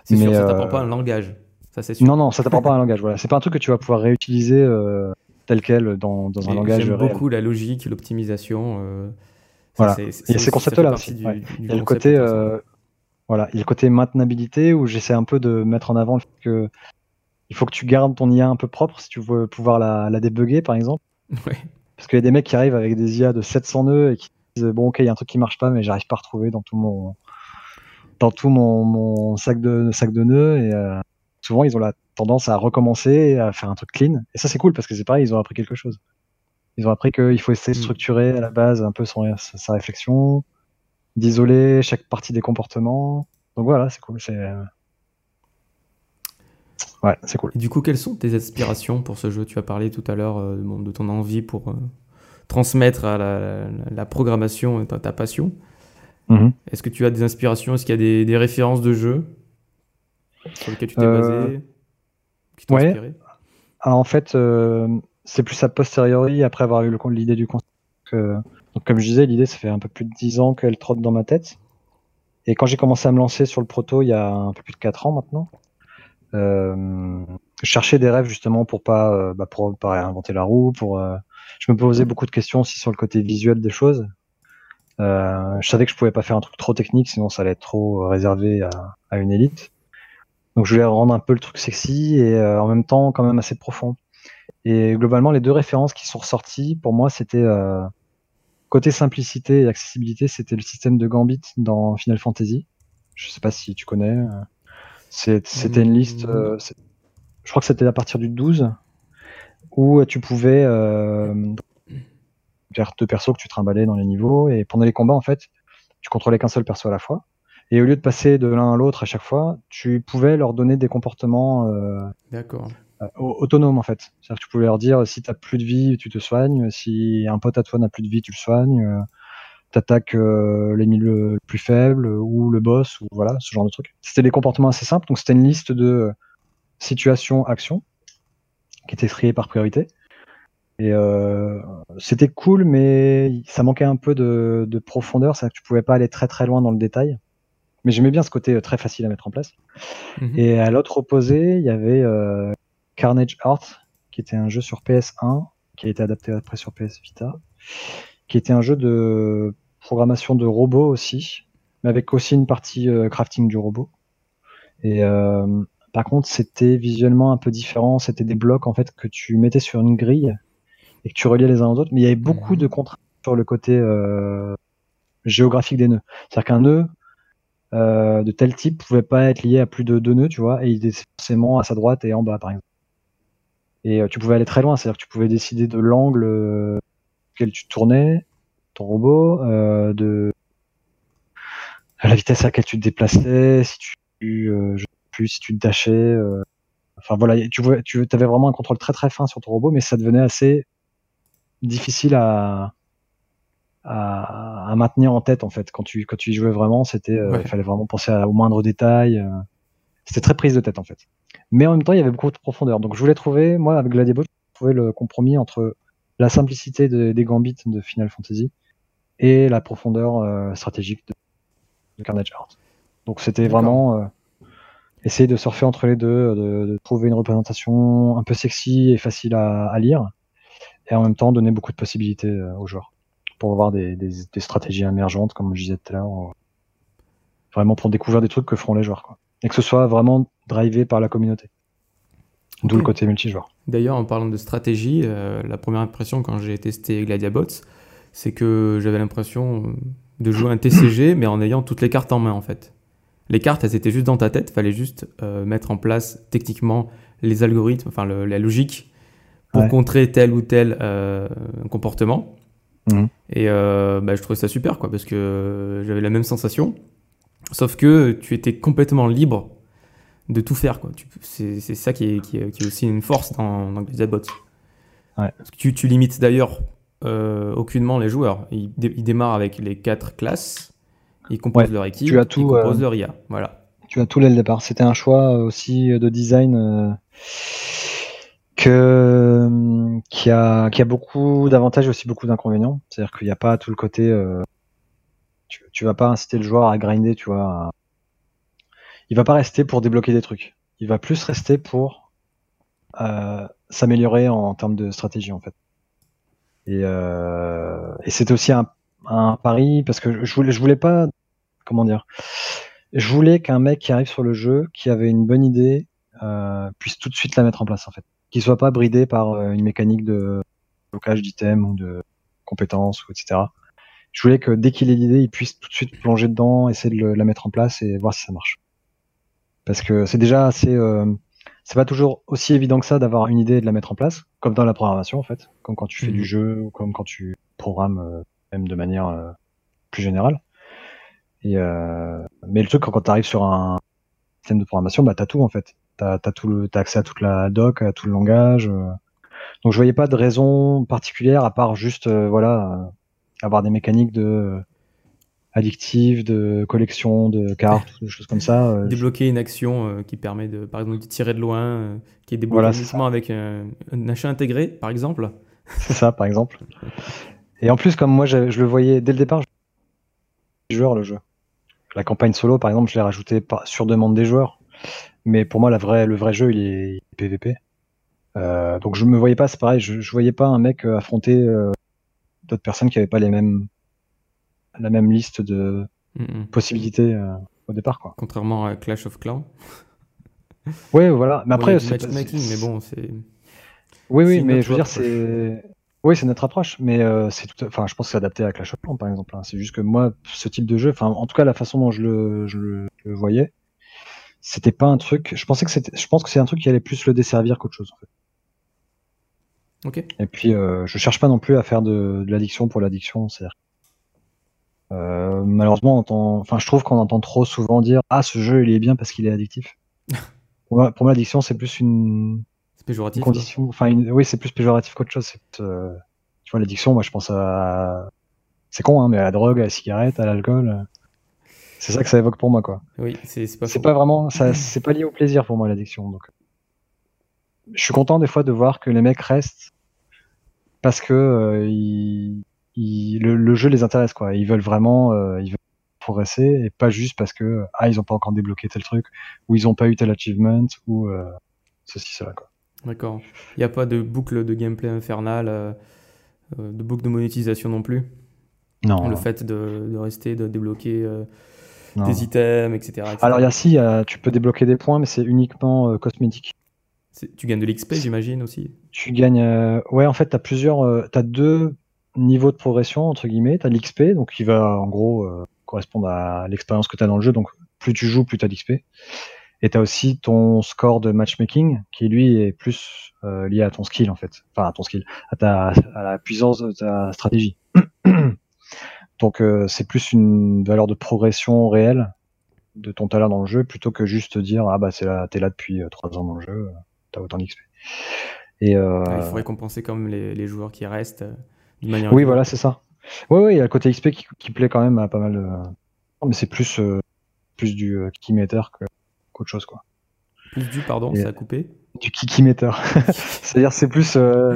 Speaker 1: C'est sûr,
Speaker 2: mais,
Speaker 1: ça
Speaker 2: euh,
Speaker 1: t'apprend pas un langage. Ça, c'est sûr.
Speaker 2: Non, non, ça t'apprend pas un langage. Voilà, c'est pas un truc que tu vas pouvoir réutiliser euh, tel quel dans, dans un langage
Speaker 1: J'aime beaucoup la logique, l'optimisation. euh,
Speaker 2: Voilà.
Speaker 1: c'est-
Speaker 2: Il y a
Speaker 1: c'est
Speaker 2: ces concepts-là aussi,
Speaker 1: du-
Speaker 2: ouais.
Speaker 1: du
Speaker 2: Il y a le côté, euh, voilà, il y a le côté maintenabilité où j'essaie un peu de mettre en avant le fait que il faut que tu gardes ton IA un peu propre si tu veux pouvoir la, la débugger, par exemple. [LAUGHS]
Speaker 1: Ouais.
Speaker 2: Parce qu'il y a des mecs qui arrivent avec des IA de 700 nœuds et qui disent bon ok il y a un truc qui marche pas mais j'arrive pas à retrouver dans tout mon dans tout mon, mon sac de sac de nœuds et euh, souvent ils ont la tendance à recommencer à faire un truc clean. Et ça c'est cool parce que c'est pareil ils ont appris quelque chose. Ils ont appris qu'il faut essayer de
Speaker 1: Mm.
Speaker 2: structurer à la base un peu son sa, réflexion d'isoler chaque partie des comportements. Donc voilà c'est cool c'est euh, ouais c'est cool.
Speaker 1: Et du coup, quelles sont tes aspirations pour ce jeu? Tu as parlé tout à l'heure euh, de ton envie pour transmettre à la, la- la programmation ta, ta passion.
Speaker 2: Mhm.
Speaker 1: Est-ce que tu as des inspirations? Est-ce qu'il y a des, des références de jeux sur lesquelles tu t'es
Speaker 2: Euh,
Speaker 1: basé Qui t'ont
Speaker 2: ouais.
Speaker 1: inspiré?
Speaker 2: Alors, en fait, euh, c'est plus a posteriori, après avoir eu le- l'idée du concept. que- donc, comme je disais, l'idée, ça fait un peu plus de 10 ans qu'elle trotte dans ma tête. Et quand j'ai commencé à me lancer sur le proto, il y a un peu plus de 4 ans maintenant, euh, je cherchais des rêves justement pour pas, euh, bah, pour pas réinventer la roue. Pour, je me posais beaucoup de questions aussi sur le côté visuel des choses. Euh, je savais que je pouvais pas faire un truc trop technique, sinon ça allait être trop euh, réservé à, à une élite. Donc je voulais rendre un peu le truc sexy et euh, en même temps quand même assez profond. Et globalement, les deux références qui sont ressorties, pour moi, c'était euh, côté simplicité et accessibilité, c'était le système de Gambit dans Final Fantasy. Je sais pas si tu connais. euh, C'était une liste. euh, c'est- je crois que c'était à partir du 12 où tu pouvais euh, deux persos que tu trimballais dans les niveaux et pendant les combats, en fait, tu contrôlais qu'un seul perso à la fois. Et au lieu de passer de l'un à l'autre à chaque fois, tu pouvais leur donner des comportements euh,
Speaker 1: D'accord.
Speaker 2: euh, autonome en fait. C'est-à-dire que tu pouvais leur dire si t'as plus de vie, tu te soignes. Si un pote à toi n'a plus de vie, tu le soignes. Euh, T'attaques euh, l'ennemi le plus faible ou le boss ou voilà ce genre de truc. C'était des comportements assez simples. Donc c'était une liste de situations, actions qui étaient triées par priorité. Et euh, c'était cool, mais ça manquait un peu de, de profondeur. C'est-à-dire que tu pouvais pas aller très très loin dans le détail. Mais j'aimais bien ce côté euh, très facile à mettre en place.
Speaker 1: Mhm.
Speaker 2: Et à l'autre opposé, il y avait euh, Carnage Art, qui était un jeu sur PS1, qui a été adapté après sur PS Vita, qui était un jeu de programmation de robots aussi, mais avec aussi une partie euh, crafting du robot. Et euh, par contre, c'était visuellement un peu différent. C'était des blocs en fait que tu mettais sur une grille et que tu reliais les uns aux autres. Mais il y avait beaucoup
Speaker 1: Mhm.
Speaker 2: de contraintes sur le côté euh, géographique des nœuds. C'est-à-dire qu'un nœud euh, de tel type pouvait pas être lié à plus de deux nœuds, tu vois, et il était forcément à sa droite et en bas, par exemple. Et euh, tu pouvais aller très loin, c'est-à-dire que tu pouvais décider de l'angle auquel tu tournais ton robot, euh, de la vitesse à laquelle tu te déplaçais, si tu, euh, je sais plus, si tu te dashais. euh, Enfin voilà, tu, tu avais vraiment un contrôle très très fin sur ton robot, mais ça devenait assez difficile à, à, à maintenir en tête en fait. Quand tu, quand tu y jouais vraiment, c'était, euh,
Speaker 1: Ouais.
Speaker 2: il fallait vraiment penser à, aux moindres détails. euh, c'était très prise de tête en fait. Mais en même temps, il y avait beaucoup de profondeur. Donc je voulais trouver, moi avec Gladiabot, je trouvais le compromis entre la simplicité de- des gambits de Final Fantasy et la profondeur euh, stratégique de, de Carnage Heart. Donc c'était vraiment euh, essayer de surfer entre les deux, de, de trouver une représentation un peu sexy et facile à, à lire, et en même temps donner beaucoup de possibilités euh, aux joueurs pour avoir des, des, des stratégies émergentes, comme je disais tout à l'heure, euh, vraiment pour découvrir des trucs que feront les joueurs, quoi. et que ce soit vraiment drivé par la communauté. D'où le côté multijoueur.
Speaker 1: D'ailleurs, en parlant de stratégie, euh, la première impression quand j'ai testé Gladiabots, c'est que j'avais l'impression de jouer un TCG, [COUGHS] mais en ayant toutes les cartes en main en fait. Les cartes, elles étaient juste dans ta tête, fallait juste euh, mettre en place techniquement les algorithmes, enfin le- la logique pour
Speaker 2: Ouais.
Speaker 1: contrer tel ou tel euh, comportement.
Speaker 2: Mhm.
Speaker 1: Et euh, bah, je trouvais ça super, quoi, parce que j'avais la même sensation, sauf que tu étais complètement libre de tout faire, quoi. C'est ça qui est, qui, est, qui est aussi une force dans, dans.
Speaker 2: Ouais.
Speaker 1: Parce que tu, tu limites d'ailleurs euh, aucunement les joueurs. Ils, dé- ils démarrent avec les quatre classes, ils composent
Speaker 2: Ouais,
Speaker 1: leur équipe,
Speaker 2: tu as
Speaker 1: ils
Speaker 2: tout,
Speaker 1: composent
Speaker 2: euh,
Speaker 1: leur IA. Voilà.
Speaker 2: Tu as tout dès le départ. C'était un choix aussi de design que hum, qui a qui a beaucoup d'avantages et aussi beaucoup d'inconvénients. C'est-à-dire qu'il n'y a pas tout le côté. euh, tu, tu vas pas inciter le joueur à grinder, tu vois. à- Il va pas rester pour débloquer des trucs. Il va plus rester pour euh, s'améliorer en, termes de stratégie en fait. Et, euh, et c'était aussi un, un pari parce que je voulais je voulais pas comment dire je voulais qu'un mec qui arrive sur le jeu, qui avait une bonne idée, euh, puisse tout de suite la mettre en place en fait. Qu'il soit pas bridé par euh, une mécanique de blocage d'items ou de compétences ou etc. Je voulais que dès qu'il ait l'idée, il puisse tout de suite plonger dedans, essayer de le- la mettre en place et voir si ça marche. Parce que c'est déjà assez, euh, c'est pas toujours aussi évident que ça d'avoir une idée et de la mettre en place, comme dans la programmation en fait, comme quand tu fais du jeu ou comme quand tu programmes euh, même de manière euh, plus générale. Et euh, mais le truc quand, quand tu arrives sur un système de programmation, bah t'as tout en fait. T'as as tout le, accès à toute la doc, à tout le langage. euh. Donc je voyais pas de raison particulière à part juste euh, voilà euh, avoir des mécaniques de euh, addictives, de collection de cartes, des choses comme ça. euh,
Speaker 1: Débloquer une action qui permet de, par exemple, de tirer de loin, qui est débloquée
Speaker 2: Voilà,
Speaker 1: avec un, un achat intégré, par exemple.
Speaker 2: C'est ça, par exemple. Et en plus, comme moi, je, je le voyais dès le départ, je joueur le jeu. La campagne solo, par exemple, je l'ai rajouté par- sur demande des joueurs. Mais pour moi, la vraie, le vrai jeu, il est, il est PVP. Euh, donc je me voyais pas, c'est pareil, je, je voyais pas un mec euh, affronter euh, d'autres personnes qui avaient pas les mêmes, la même liste de
Speaker 1: Mhm.
Speaker 2: possibilités euh, au départ, quoi.
Speaker 1: Contrairement à Clash of Clans. [LAUGHS]
Speaker 2: Ouais, voilà. Mais après, c'est
Speaker 1: mais bon, c'est.
Speaker 2: Oui, oui, mais je veux dire, c'est. Oui, c'est notre approche, mais c'est tout. Enfin, je pense que c'est adapté à Clash of Clans, par exemple. hein. C'est juste que moi, ce type de jeu, enfin, en tout cas, la façon dont je le, je le, je le voyais, c'était pas un truc. Je pensais que c'était. Je pense que c'est un truc qui allait plus le desservir qu'autre chose. En fait.
Speaker 1: Ok.
Speaker 2: Et puis, euh, je cherche pas non plus à faire de, de l'addiction pour l'addiction. C'est-à-dire, euh, malheureusement, on entend. Enfin, je trouve qu'on entend trop souvent dire, ah, ce jeu, il est bien parce qu'il est addictif. [LAUGHS] pour moi, pour moi, l'addiction, c'est plus une
Speaker 1: C'est péjoratif.
Speaker 2: condition. Enfin, une- oui, c'est plus péjoratif qu'autre chose. c'est, euh, tu vois, l'addiction, moi, je pense à. C'est con, hein, mais à la drogue, à la cigarette, à l'alcool. C'est ça que ça évoque pour moi, quoi.
Speaker 1: Oui, c'est pas
Speaker 2: C'est pas vraiment, ça, c'est pas lié au plaisir pour moi l'addiction. Donc, je suis content des fois de voir que les mecs restent parce que euh, ils- ils- le, le jeu les intéresse, quoi. Ils veulent vraiment, euh, ils veulent progresser et pas juste parce que ah ils ont pas encore débloqué tel truc ou ils ont pas eu tel achievement ou euh, ceci cela, quoi.
Speaker 1: D'accord. Il n'y a pas de boucle de gameplay infernale, de boucle de monétisation non plus?
Speaker 2: Non.
Speaker 1: Le fait de, de rester, de débloquer euh,
Speaker 2: non.
Speaker 1: des items, etc. etc.
Speaker 2: Alors il y a si, tu peux débloquer des points, mais c'est uniquement euh, cosmétique.
Speaker 1: Tu gagnes de l'XP, j'imagine aussi.
Speaker 2: Tu gagnes, euh, ouais, en fait, t'as plusieurs, euh, t'as deux niveaux de progression entre guillemets. T'as l'XP, donc qui va en gros euh, correspondre à l'expérience que t'as dans le jeu. Donc plus tu joues, plus t'as d'XP. Et t'as aussi ton score de matchmaking, qui lui est plus lié à ton skill en fait, enfin à ton skill, à ta, à la puissance de ta stratégie. [CLEARS THROAT] donc euh, c'est plus une valeur de progression réelle de ton talent dans le jeu, plutôt que juste dire ah bah c'est là, t'es là depuis euh, trois ans dans le jeu, euh, t'as autant d'XP. Et euh,
Speaker 1: Il faut récompenser quand même les, les joueurs qui restent d'une manière.
Speaker 2: oui, voilà, c'est ça. Oui, oui, il y a le côté XP qui, qui plaît quand même à pas mal de. Mais c'est plus, euh, plus du kikimeter qu'autre chose, quoi.
Speaker 1: Plus du, pardon,
Speaker 2: Et-
Speaker 1: ça a coupé.
Speaker 2: Du kikimeter. [LAUGHS] C'est-à-dire, c'est plus.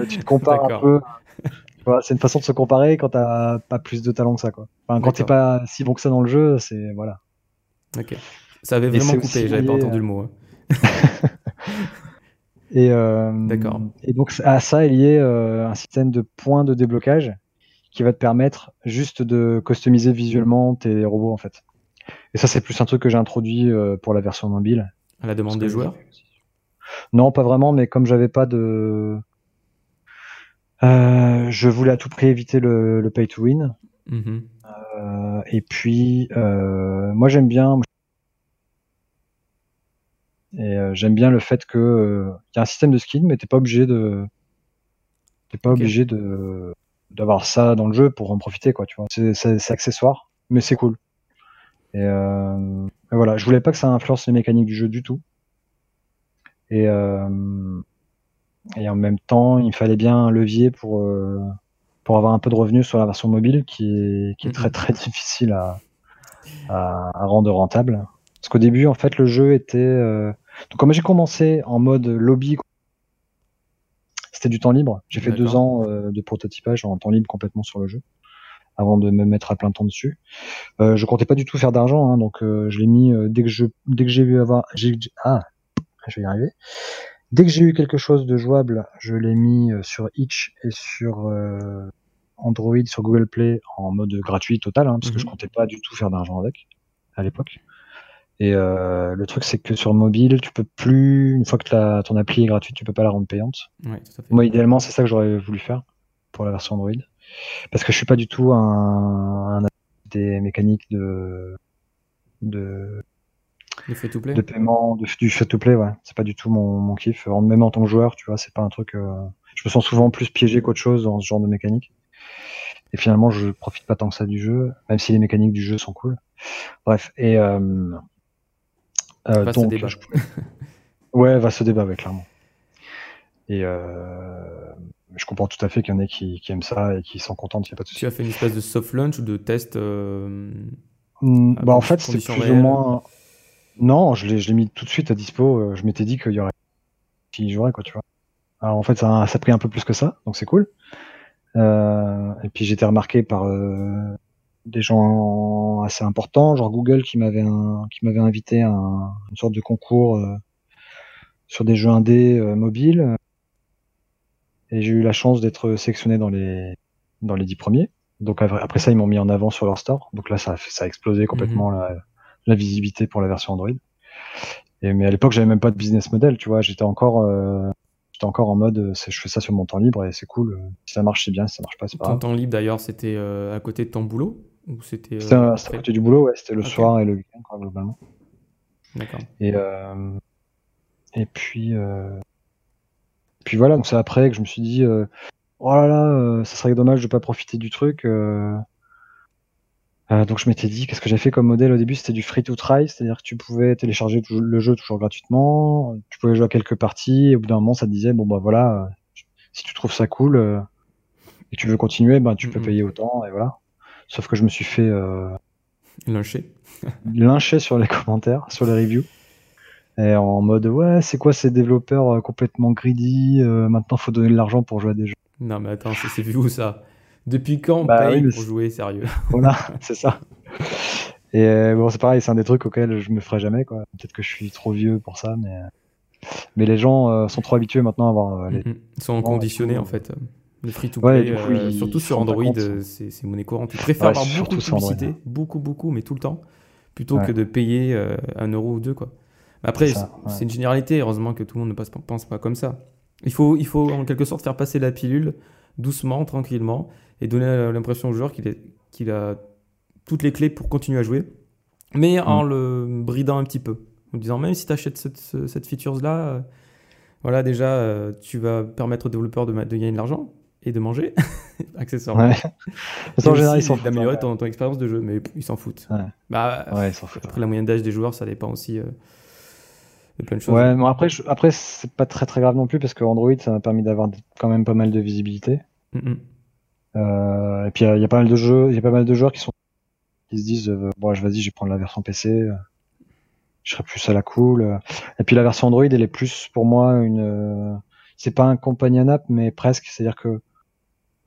Speaker 2: tu te compares un peu. C'est une façon de se comparer quand t'as pas plus de talent que ça, quoi. Enfin, quand t'es pas si bon que ça dans le jeu, c'est. Voilà.
Speaker 1: Ok. Ça avait vraiment coupé, j'avais pas entendu le mot. hein. [LAUGHS]
Speaker 2: Et, euh,
Speaker 1: D'accord.
Speaker 2: et donc, à ça est lié euh, un système de points de déblocage qui va te permettre juste de customiser visuellement tes robots, en fait. Et ça, c'est plus un truc que j'ai introduit euh, pour la version mobile.
Speaker 1: À la demande des joueurs?
Speaker 2: Non, pas vraiment, mais comme j'avais pas de. Euh, je voulais à tout prix éviter le, le pay to win.
Speaker 1: Mhm.
Speaker 2: Euh, et puis, euh, moi j'aime bien. Et euh, j'aime bien le fait que euh, y a un système de skin, mais t'es pas obligé de. T'es pas obligé de d'avoir ça dans le jeu pour en profiter, quoi. Tu vois, c'est accessoire, mais c'est cool. Et, euh, et voilà, je voulais pas que ça influence les mécaniques du jeu du tout. Et euh, et en même temps, il me fallait bien un levier pour euh, pour avoir un peu de revenus sur la version mobile, qui est qui est très
Speaker 1: Mhm.
Speaker 2: très difficile à à, à rendre rentable. Parce qu'au début, en fait, le jeu était euh, donc comme j'ai commencé en mode lobby, c'était du temps libre. J'ai fait deux ans euh, de prototypage en temps libre complètement sur le jeu avant de me mettre à plein temps dessus. Euh, je comptais pas du tout faire d'argent, hein, donc euh, je l'ai mis euh, dès que je dès que j'ai vu avoir j'ai ah je vais y arriver. Dès que j'ai eu quelque chose de jouable, je l'ai mis euh, sur Itch et sur euh, Android, sur Google Play en mode gratuit total, hein, parce que
Speaker 1: Mhm.
Speaker 2: je comptais pas du tout faire d'argent avec à l'époque. Et euh, le truc c'est que sur mobile, tu peux plus une fois que la, ton appli est gratuite, tu peux pas la rendre payante.
Speaker 1: Ouais.
Speaker 2: Moi, idéalement, c'est ça que j'aurais voulu faire pour la version Android. Parce que je suis pas du tout un, un des mécaniques de, de,
Speaker 1: Le fait tout play.
Speaker 2: de paiement, de, du free to play, ouais. C'est pas du tout mon, mon kiff. Même en tant que joueur, tu vois, c'est pas un truc, euh, je me sens souvent plus piégé qu'autre chose dans ce genre de mécanique. Et finalement, je profite pas tant que ça du jeu, même si les mécaniques du jeu sont cool. Bref, et, euh, euh, donc,
Speaker 1: débat.
Speaker 2: je- [LAUGHS] ouais, va se débat, ouais, clairement. Et euh, je comprends tout à fait qu'il y en ait qui, qui aiment ça et qui sont contents, il n'y a pas de souci.
Speaker 1: Tu as fait une espèce de soft launch ou de test
Speaker 2: bah en fait, c'est plus ou moins. Non, je l'ai, je l'ai mis tout de suite à dispo. euh, Je m'étais dit qu'il y aurait qui jouerait, quoi, tu vois. Alors en fait, ça, a- ça a pris un peu plus que ça, donc c'est cool. Euh, et puis j'étais remarqué par euh, des gens assez importants, genre Google qui m'avait un, qui m'avait invité à un- une sorte de concours euh, sur des jeux indés euh, mobiles. Et j'ai eu la chance d'être sélectionné dans les dans les dix premiers. Donc après ça, ils m'ont mis en avant sur leur store. Donc là, ça ça a explosé complètement la, la visibilité pour la version Android. Et, mais à l'époque, j'avais même pas de business model, tu vois. J'étais encore, euh, j'étais encore en mode, euh, je fais ça sur mon temps libre et c'est cool. Si ça marche, c'est bien. Si ça marche pas, c'est pas
Speaker 1: Ton
Speaker 2: grave.
Speaker 1: temps libre d'ailleurs, c'était euh, à côté de ton boulot ou c'était
Speaker 2: C'était
Speaker 1: euh,
Speaker 2: à côté du boulot, ouais. C'était le soir et le week-end, quoi, globalement.
Speaker 1: D'accord.
Speaker 2: Et euh, et puis euh, puis voilà. Donc c'est après que je me suis dit, euh, oh là là, euh, ça serait dommage de pas profiter du truc. Euh, Euh, donc je m'étais dit, qu'est-ce que j'ai fait comme modèle au début C'était du free to try, c'est-à-dire que tu pouvais télécharger le jeu toujours gratuitement, tu pouvais jouer à quelques parties, et au bout d'un moment ça te disait, bon bah voilà, si tu trouves ça cool euh, et tu veux continuer, ben tu peux payer autant, et voilà. Sauf que je me suis fait... Euh,
Speaker 1: lyncher. [LAUGHS]
Speaker 2: lyncher sur les [LAUGHS] commentaires, sur les reviews. Et en mode, ouais, c'est quoi ces développeurs complètement greedy Maintenant faut donner de l'argent pour jouer à des jeux.
Speaker 1: Non mais attends, c'est vu où ça? Depuis quand on bah paye pour jouer sérieux? [LAUGHS]
Speaker 2: Voilà, c'est ça. Et euh, bon, c'est pareil, c'est un des trucs auxquels je me ferai jamais. quoi. Peut-être que je suis trop vieux pour ça, mais mais les gens euh, sont trop habitués maintenant à avoir. Euh, les...
Speaker 1: Ils sont conditionnés en fait. Le free to play, surtout sur Android, c'est monnaie courante. Ils préfèrent avoir beaucoup de publicité, beaucoup beaucoup, mais tout le temps, plutôt que de payer un euro ou deux quoi. Après, c'est une généralité. Heureusement que tout le monde ne pense pas comme ça. Il faut, il faut en quelque sorte faire passer la pilule doucement, tranquillement, et donner l'impression au joueur qu'il a toutes les clés pour continuer à jouer, mais en mm. le bridant un petit peu. En disant, même si tu achètes cette, cette feature-là, euh, voilà, déjà, euh, tu vas permettre aux développeurs de, de gagner de l'argent et de manger, [LAUGHS] accessoirement. Ouais. [LAUGHS] en général, ils s'en D'améliorer ton, ton, expérience de jeu, mais ils s'en foutent.
Speaker 2: Ouais.
Speaker 1: Bah,
Speaker 2: ouais, ils s'en foutent.
Speaker 1: Après, la moyenne d'âge des joueurs, ça dépend aussi euh, de plein de choses.
Speaker 2: Ouais, après, après c'est pas très très grave non plus parce que Android, ça m'a permis d'avoir quand même pas mal de visibilité. Euh, et puis il y, a pas mal de jeux, il y a pas mal de joueurs qui sont qui se disent euh, bon, vas-y, je vais prendre la version PC, euh, je serai plus à la cool. Et puis la version Android, elle est plus pour moi une, c'est pas un companion app, mais presque, c'est-à-dire que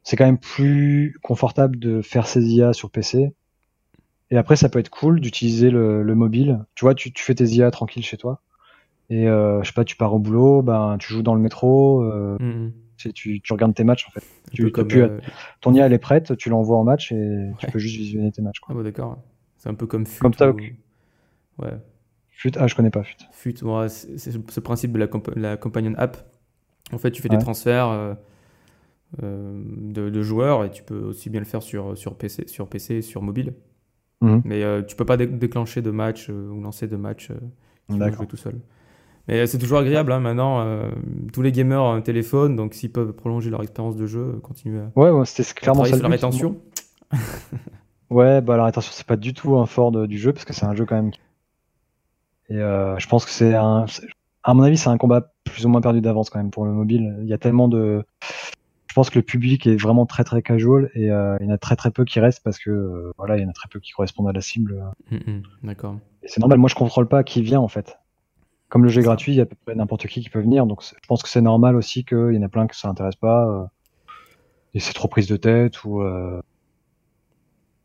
Speaker 2: c'est quand même plus confortable de faire ses IA sur PC. Et après, ça peut être cool d'utiliser le, le, mobile. Tu vois, tu, tu fais tes IA tranquille chez toi. Et euh, je sais pas, tu pars au boulot, ben tu joues dans le métro. Euh, tu, tu, regardes tes matchs en fait. Tu, comme, euh, ton IA elle est prête, tu l'envoies en match et tu peux juste visionner tes matchs. Quoi.
Speaker 1: Ah d'accord. C'est un peu comme FUT.
Speaker 2: Comme
Speaker 1: Ouais.
Speaker 2: FUT, ah je connais pas FUT.
Speaker 1: FUT, c'est ce principe de la, la, companion app. En fait, tu fais des transferts euh, euh, de, de, joueurs et tu peux aussi bien le faire sur, sur PC, sur PC, sur mobile. Mhm. Mais tu peux pas déclencher de match ou lancer de match. jouer tout seul. Mais c'est toujours agréable hein, maintenant. Euh, tous les gamers ont un téléphone, donc s'ils peuvent prolonger leur expérience de jeu, continuer à.
Speaker 2: Ouais, ouais c'était clairement ça.
Speaker 1: Sur la rétention. [LAUGHS]
Speaker 2: ouais, bah la rétention c'est pas du tout un fort du jeu parce que c'est un jeu quand même. Et euh, je pense que c'est un. À mon avis, c'est un combat plus ou moins perdu d'avance quand même pour le mobile. Il y a tellement de. Je pense que le public est vraiment très très casual et euh, il y en a très très peu qui restent parce que voilà, il y en a très peu qui correspondent à la cible.
Speaker 1: Mm, mm, d'accord.
Speaker 2: Et c'est normal. Moi, je contrôle pas qui vient en fait comme le jeu est gratuit, il y a à peu près n'importe qui qui peut venir. Donc je pense que c'est normal aussi qu'il y en a plein que ça intéresse pas. Euh, et c'est trop prise de tête ou, euh,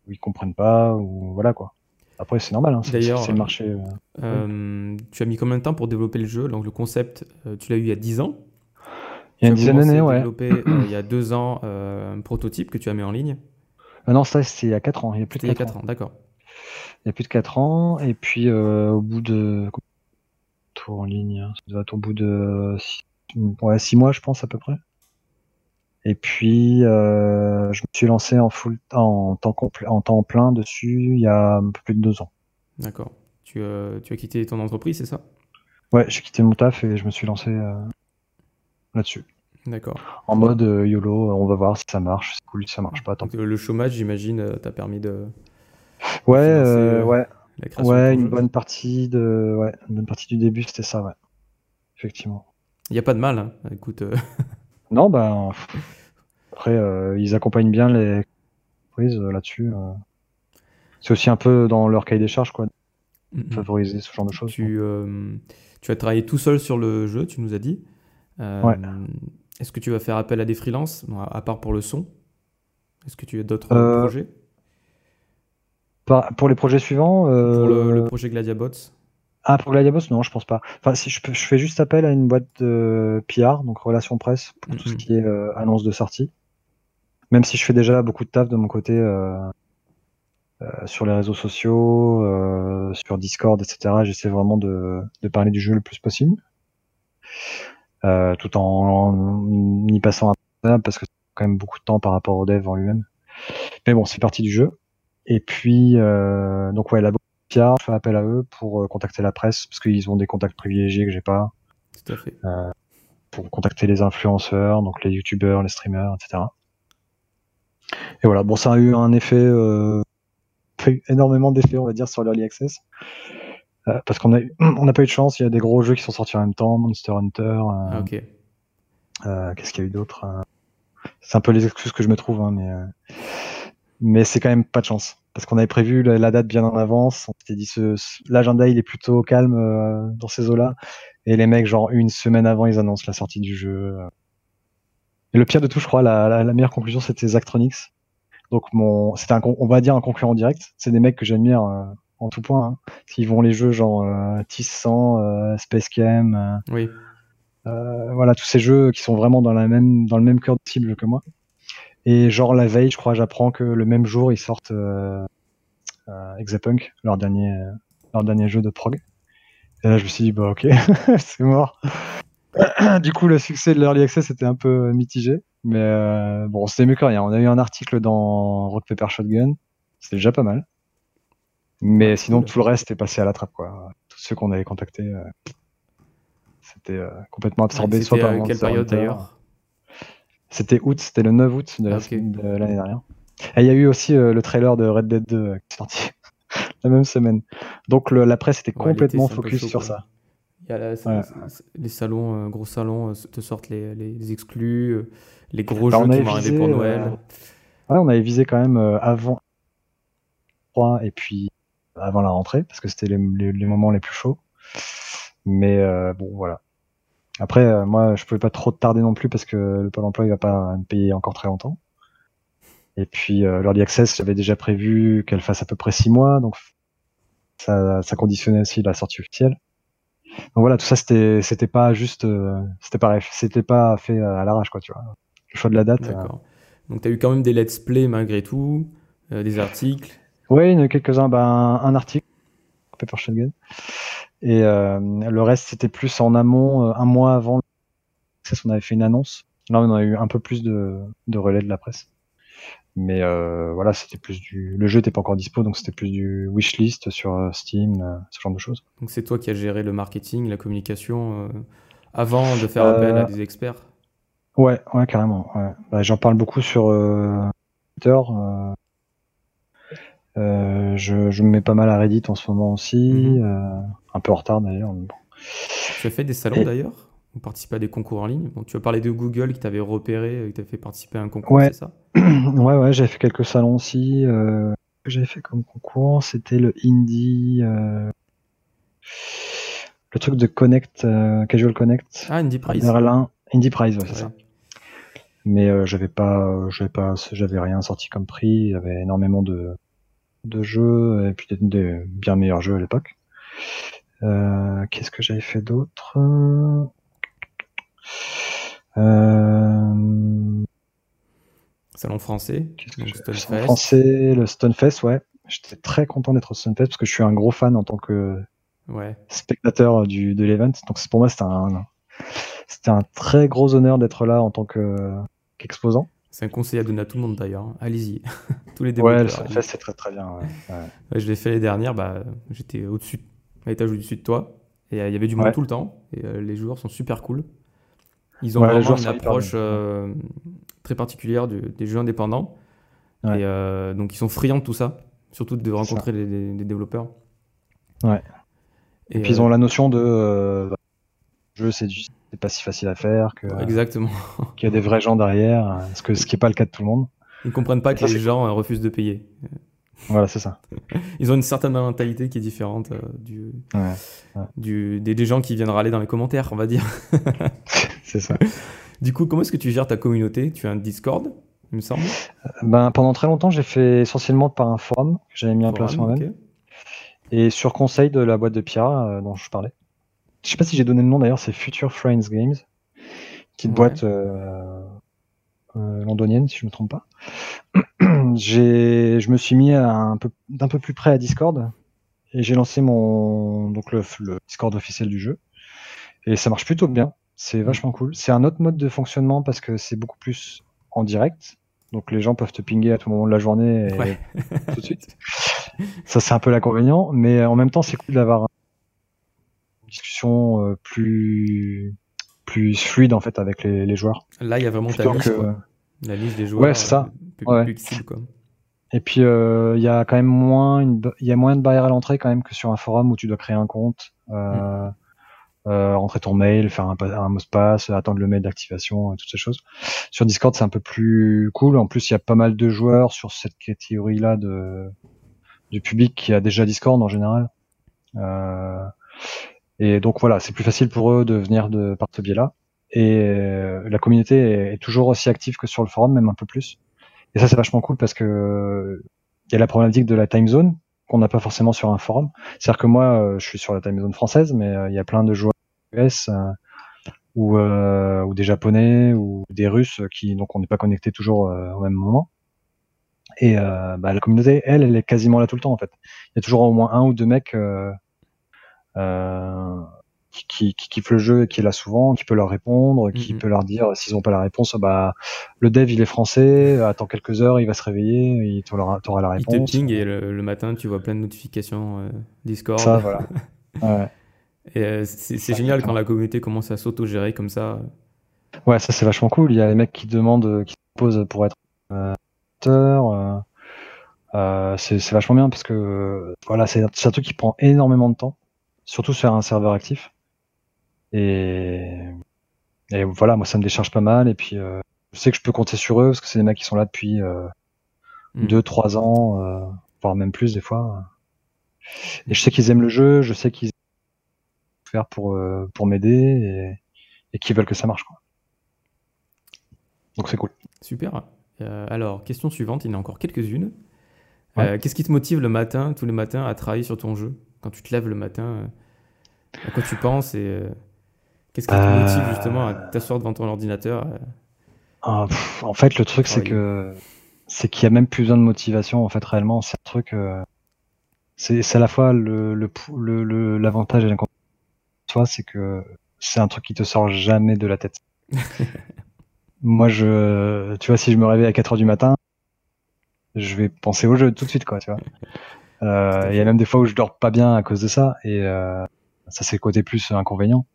Speaker 2: ou ils comprennent pas ou voilà quoi. Après c'est normal, hein, D'ailleurs, c'est le marché. Euh,
Speaker 1: euh, tu as mis combien de temps pour développer le jeu? Donc le concept, tu l'as eu il y a 10 ans?
Speaker 2: Il y a une dizaine d'années, ouais.
Speaker 1: développé il y a deux ans un prototype que tu as mis en ligne?
Speaker 2: non, ça c'est il y a 4 ans. Il y a plus de 4, 4 ans,
Speaker 1: ans d'accord.
Speaker 2: Il y a plus de 4 ans et puis au bout de en ligne. Hein. Ça doit être au bout de six, mois, je pense, à peu près. Et puis, euh, je me suis lancé en full en temps en temps plein dessus il y a un peu plus de deux ans.
Speaker 1: D'accord. Tu, euh, tu as quitté ton entreprise, c'est ça?
Speaker 2: Ouais, j'ai quitté mon taf et je me suis lancé euh, là-dessus.
Speaker 1: D'accord.
Speaker 2: En mode YOLO, on va voir si ça marche. C'est cool, si ça marche pas. Tant
Speaker 1: le chômage, j'imagine, t'a permis de.
Speaker 2: Ouais, ouais ouais, une bonne partie de, ouais, une bonne partie du début, c'était ça, ouais. Effectivement.
Speaker 1: Il n'y a pas de mal, hein. écoute. Euh. [LAUGHS]
Speaker 2: Non, ben, après, euh, ils accompagnent bien les entreprises euh, là-dessus. C'est aussi un peu dans leur cahier des charges, quoi, favoriser ce genre de choses.
Speaker 1: Tu, tu as travaillé tout seul sur le jeu, tu nous as dit.
Speaker 2: ouais.
Speaker 1: Est-ce que tu vas faire appel à des freelances, à part pour le son Est-ce que tu as d'autres projets?
Speaker 2: Pour les projets suivants
Speaker 1: euh, Pour le, projet Gladiabots
Speaker 2: Ah, pour Gladiabots, non, je pense pas. Enfin, si je, je fais juste appel à une boîte de PR, donc relations presse, pour tout ce qui est euh, annonce de sortie. Même si je fais déjà beaucoup de taf de mon côté euh, sur les réseaux sociaux, sur Discord, etc. J'essaie vraiment de, de, parler du jeu le plus possible. tout en, y passant un parce que c'est quand même beaucoup de temps par rapport au dev en lui-même. Mais bon, c'est partie du jeu. Et puis, euh, donc ouais, la Pierre, je fais appel à eux pour euh, contacter la presse, parce qu'ils ont des contacts privilégiés que j'ai pas.
Speaker 1: Tout à fait.
Speaker 2: Euh, pour contacter les influenceurs, donc les youtubeurs, les streamers, etc. Et voilà, bon, ça a eu un effet énormément d'effets, on va dire, sur l'early access. Euh, parce qu'on a eu- [CLEARS THROAT] on n'a pas eu de chance, il y a des gros jeux qui sont sortis en même temps, Monster Hunter, euh,
Speaker 1: Ah,
Speaker 2: euh, qu'est-ce qu'il y a eu d'autre C'est un peu les excuses que je me trouve, hein, mais euh, mais c'est quand même pas de chance parce qu'on avait prévu la, date bien en avance. On s'était dit ce, l'agenda il est plutôt calme euh, dans ces eaux-là et les mecs genre une semaine avant ils annoncent la sortie du jeu. Et le pire de tout, je crois, la, la, la meilleure conclusion c'était Zachtronics. Donc mon, c'était un, on va dire un concurrent direct. C'est des mecs que j'admire euh, en tout point. Hein. Ils vont les jeux genre euh, Tissant, euh, Space Cam. euh,
Speaker 1: Oui.
Speaker 2: euh, voilà, tous ces jeux qui sont vraiment dans, la même, dans le même cœur de cible que moi. Et genre la veille, je crois, j'apprends que le même jour, ils sortent euh, euh, Exapunk, leur dernier, euh, leur dernier jeu de prog. Et là, je me suis dit, bah ok, [LAUGHS] c'est mort. [CLEARS THROAT] du coup, le succès de l'Early Access était un peu mitigé. Mais euh, bon, c'était mieux que rien. On a eu un article dans Rock Paper Shotgun. C'était déjà pas mal. Mais sinon, tout le reste est passé à la trappe, quoi. Tous ceux qu'on avait contactés, euh, c'était euh, complètement absorbé.
Speaker 1: Ouais,
Speaker 2: soit par
Speaker 1: à quelle période d'ailleurs?
Speaker 2: C'était août, c'était le 9 août de
Speaker 1: Ah,
Speaker 2: de l'année dernière. Et il y a eu aussi euh, le trailer de Red Dead 2 euh, qui est sorti [LAUGHS] la même semaine. Donc le- la presse était
Speaker 1: Ouais,
Speaker 2: complètement
Speaker 1: peu
Speaker 2: focus
Speaker 1: chaud,
Speaker 2: sur
Speaker 1: quoi.
Speaker 2: ça.
Speaker 1: Il y a la-
Speaker 2: Ouais.
Speaker 1: les salons, euh, gros salons, te sortent les, les exclus, les gros
Speaker 2: Bah,
Speaker 1: jeux
Speaker 2: on
Speaker 1: qui vont arriver pour
Speaker 2: euh,
Speaker 1: Noël.
Speaker 2: Ouais, on avait visé quand même avant 3 et puis avant la rentrée parce que c'était les, les- les moments les plus chauds. Mais euh, bon, voilà. Après, euh, moi, je pouvais pas trop tarder non plus parce que le Pôle emploi il va pas me payer encore très longtemps. Et puis, euh, l'Early Access, j'avais déjà prévu qu'elle fasse à peu près 6 mois, donc ça, ça conditionnait aussi la sortie officielle. Donc voilà, tout ça, c'était, c'était pas juste, euh, c'était pas, c'était pas fait à l'arrache, quoi, tu vois. Le choix de la date.
Speaker 1: D'accord. Donc tu as eu quand même des let's play malgré tout, euh, des articles.
Speaker 2: Oui, il y en a eu quelques-uns. Ben, un article, Paper Shotgun. Et euh, le reste, c'était plus en amont, euh, un mois avant. On avait fait une annonce. Là, on a eu un peu plus de, de relais de la presse. Mais euh, voilà, c'était plus du. Le jeu n'était pas encore dispo, donc c'était plus du wishlist sur Steam, euh, ce genre de choses.
Speaker 1: Donc c'est toi qui as géré le marketing, la communication, euh, avant de faire appel à des experts?
Speaker 2: Ouais, ouais, carrément. Ouais. Bah, J'en parle beaucoup sur Twitter. Euh, je, je me mets pas mal à Reddit en ce moment aussi,
Speaker 1: Mhm.
Speaker 2: euh, un peu en retard d'ailleurs. bon.
Speaker 1: Tu as fait des salons
Speaker 2: Et-
Speaker 1: d'ailleurs Ou participé à des concours en ligne Bon, Tu as parlé de Google qui t'avait repéré, qui t'a fait participer à un concours,
Speaker 2: Ouais.
Speaker 1: c'est ça [CLEARS THROAT]
Speaker 2: ouais, ouais, j'ai fait quelques salons aussi. Euh, que j'avais fait comme concours, c'était le Indie, euh, le truc de Connect, euh, Casual Connect,
Speaker 1: Ah, Indie Prize.
Speaker 2: Berlin, Indie Prize, ouais, c'est
Speaker 1: Ouais.
Speaker 2: ça. Mais j'avais pas, j'avais pas, j'avais rien sorti comme prix. Il y avait énormément de de jeux et puis des, des bien meilleurs jeux à l'époque. Euh, Qu'est-ce que j'avais fait d'autre? Euh,
Speaker 1: Salon français, donc Stunfest.
Speaker 2: français, le Stunfest, ouais. J'étais très content d'être au Stunfest parce que je suis un gros fan en tant que
Speaker 1: Ouais.
Speaker 2: spectateur du, de l'event. Donc pour moi, c'était un, c'était un très gros honneur d'être là en tant que qu'exposant.
Speaker 1: C'est un conseil à donner à tout le monde d'ailleurs. hein. Allez-y. [LAUGHS] Tous les
Speaker 2: Ouais,
Speaker 1: développeurs.
Speaker 2: le Stunfest, c'est très très bien. ouais. Ouais.
Speaker 1: Ouais, je l'ai fait l'année dernière, bah, j'étais au-dessus, à l'étage au-dessus de toi, et euh, il y avait du monde
Speaker 2: Ouais.
Speaker 1: tout le temps, et euh, les joueurs sont super cool. Ils ont
Speaker 2: Ouais, les
Speaker 1: vraiment une approche euh, très particulière du- des jeux indépendants,
Speaker 2: Ouais.
Speaker 1: et donc ils sont friands de tout ça, surtout de
Speaker 2: ça.
Speaker 1: rencontrer les, les- les développeurs.
Speaker 2: Ouais. Et, puis ils ont la notion de bah, jeu, c'est du- c'est pas si facile à faire, que
Speaker 1: Exactement. [LAUGHS]
Speaker 2: qu'il y a des vrais gens derrière, euh, ce que ce qui est pas le cas de tout le monde.
Speaker 1: Ils comprennent pas
Speaker 2: Et
Speaker 1: que
Speaker 2: ça,
Speaker 1: les gens euh, refusent de payer.
Speaker 2: Voilà, c'est ça. [LAUGHS]
Speaker 1: Ils ont une certaine mentalité qui est différente euh, du,
Speaker 2: Ouais,
Speaker 1: du, des, des gens qui viennent râler dans les commentaires, on va dire. [LAUGHS]
Speaker 2: c'est ça.
Speaker 1: Du coup, comment est-ce que tu gères ta communauté? Tu as un Discord, il me semble?
Speaker 2: Ben pendant très longtemps, j'ai fait essentiellement par un forum que j'avais mis en place
Speaker 1: Forum,
Speaker 2: moi-même. Et sur conseil de la boîte de Pierre euh, dont je parlais. Je sais pas si j'ai donné le nom d'ailleurs, c'est Future Friends Games. Petite
Speaker 1: Ouais.
Speaker 2: boîte euh, euh, londonienne, si je me trompe pas. [CLEARS THROAT] j'ai, je me suis mis à un peu, d'un peu plus près à Discord. Et j'ai lancé mon, donc le, le Discord officiel du jeu. Et ça marche plutôt bien. C'est vachement cool. C'est un autre mode de fonctionnement parce que c'est beaucoup plus en direct. Donc les gens peuvent te pinguer à tout moment de la journée et
Speaker 1: Ouais.
Speaker 2: tout de suite. Ça, c'est un peu l'inconvénient, mais en même temps, c'est cool d'avoir discussion euh, plus plus fluide en fait avec les, les joueurs.
Speaker 1: Là, il y a vraiment ta liste,
Speaker 2: que-
Speaker 1: quoi. La liste des joueurs.
Speaker 2: Ouais, c'est ça.
Speaker 1: euh, plus,
Speaker 2: Ouais.
Speaker 1: plus accessible, quoi.
Speaker 2: Et puis il y a quand même moins une, il y a moins de barrières à l'entrée quand même que sur un forum où tu dois créer un compte. Euh, mm euh, rentrer ton mail, faire un, un mot de passe, attendre le mail d'activation, toutes ces choses. Sur Discord, c'est un peu plus cool. En plus, il y a pas mal de joueurs sur cette catégorie-là de du public qui a déjà Discord en général. Euh, et donc voilà, c'est plus facile pour eux de venir de par ce biais-là. Et euh, la communauté est, toujours aussi active que sur le forum, même un peu plus. Et ça, c'est vachement cool parce que il y a la problématique de la time zone qu'on n'a pas forcément sur un forum. C'est-à-dire que moi, euh, je suis sur la time zone française, mais il y a plein de joueurs US euh, ou, euh, des Japonais ou des Russes qui donc on n'est pas connecté toujours euh, au même moment. Et bah, la communauté, elle, elle est quasiment là tout le temps en fait. Il y a toujours au moins un ou deux mecs qui, qui, qui kiffent le jeu et qui est là souvent, qui peut leur répondre, qui mhm. peut leur dire s'ils n'ont pas la réponse, bah le dev il est français, attends quelques heures, il va se réveiller, il t'aura la réponse.
Speaker 1: Il te ping et le, matin tu vois plein de notifications Discord.
Speaker 2: Ça voilà. [LAUGHS] ouais.
Speaker 1: Euh, c'est génial quand la communauté commence à s'auto-gérer comme ça.
Speaker 2: Ouais, ça c'est vachement cool. Il y a les mecs qui demandent, euh, qui se posent pour être euh, euh, c'est vachement bien parce que voilà, c'est un truc qui prend énormément de temps, surtout sur un serveur actif. Et, et voilà, moi ça me décharge pas mal. Et puis je sais que je peux compter sur eux parce que c'est des mecs qui sont là depuis 2-3 mm. ans, voire même plus des fois. Et je sais qu'ils aiment le jeu, je sais qu'ils faire pour, euh, pour m'aider et, qui veulent que ça marche. Quoi. Donc c'est cool.
Speaker 1: Super. Euh, alors, question suivante, il y en a encore quelques-unes. Euh, qu'est-ce qui te motive le matin, tous les matins, à travailler sur ton jeu? Quand tu te lèves le matin, à quoi tu penses et qu'est-ce qui te motive justement à t'asseoir devant ton ordinateur
Speaker 2: ah, En fait, le truc, c'est que c'est qu'il y a même plus besoin de motivation. En fait, réellement, c'est un truc. c'est à la fois le l'avantage le, le, l'avantage et l'inconvénient c'est que c'est un truc qui te sort jamais de la tête. [LAUGHS] Moi, je, tu vois, si je me réveille à 4 heures du matin, je vais penser au jeu tout de suite, quoi, tu vois. Euh, il y a même des fois où je dors pas bien à cause de ça, et euh, ça, c'est le côté plus inconvénient.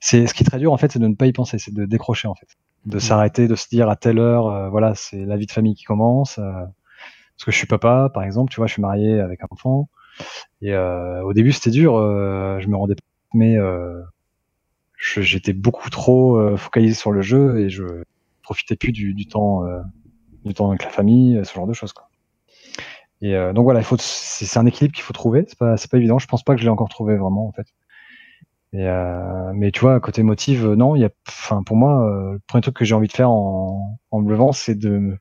Speaker 2: C'est ce qui est très dur, en fait, c'est de ne pas y penser, c'est de décrocher, en fait, de mm. s'arrêter, de se dire à telle heure, euh, voilà, c'est la vie de famille qui commence. parce que je suis papa, par exemple, tu vois, je suis marié avec un enfant. Et au début, c'était dur. je me rendais pas mais euh, j'étais beaucoup trop euh, focalisé sur le jeu et je profitais plus du, du temps euh, du temps avec la famille, ce genre de choses quoi. Et donc voilà, il faut c'est un équilibre qu'il faut trouver. C'est pas c'est pas évident. Je pense pas que je l'ai encore trouvé vraiment en fait. Et mais tu vois, côté motive, non, il y a, enfin pour moi, le premier truc que j'ai envie de faire en, en me levant, c'est de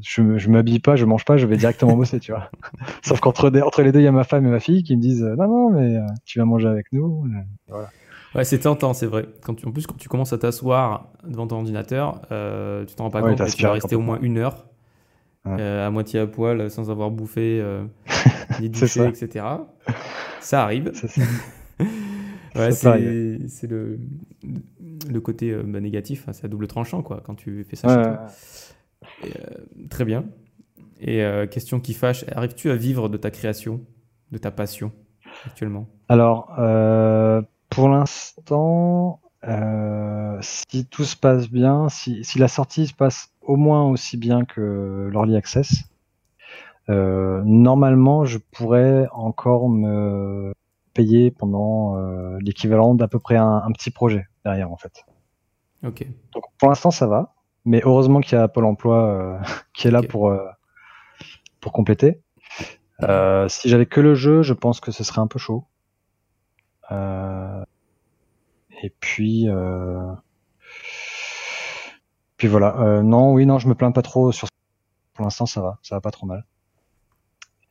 Speaker 2: je, je m'habille pas, je mange pas, je vais directement [LAUGHS] bosser, tu vois. [LAUGHS] Sauf qu'entre entre les deux, il y a ma femme et ma fille qui me disent non non mais euh, tu vas manger avec nous. Voilà.
Speaker 1: Ouais, c'est tentant, c'est vrai. Quand tu, en plus, quand tu commences à t'asseoir devant ton ordinateur, euh, tu t'en rends pas compte, tu vas rester au moins une heure euh, à moitié à poil, sans avoir bouffé, euh, [LAUGHS] ni douché, etc. Ça arrive. [LAUGHS] ouais, c'est le, le côté bah, négatif, hein, c'est à double tranchant quoi, quand tu fais ça chez toi. Euh, très bien. Et euh, question qui fâche, arrives-tu à vivre de ta création, de ta passion actuellement?
Speaker 2: Alors, euh, pour l'instant, si tout se passe bien, si, la sortie se passe au moins aussi bien que l'Early Access, normalement, je pourrais encore me payer pendant l'équivalent d'à peu près un, un, petit projet derrière, en fait.
Speaker 1: Ok.
Speaker 2: Donc pour l'instant, ça va. Mais heureusement qu'il y a Pôle emploi euh, [LAUGHS] qui est là pour, euh, pour compléter. Euh, si j'avais que le jeu, je pense que ce serait un peu chaud. et puis, puis voilà. non, oui, non, je me plains pas trop sur. Pour l'instant, ça va, ça va pas trop mal.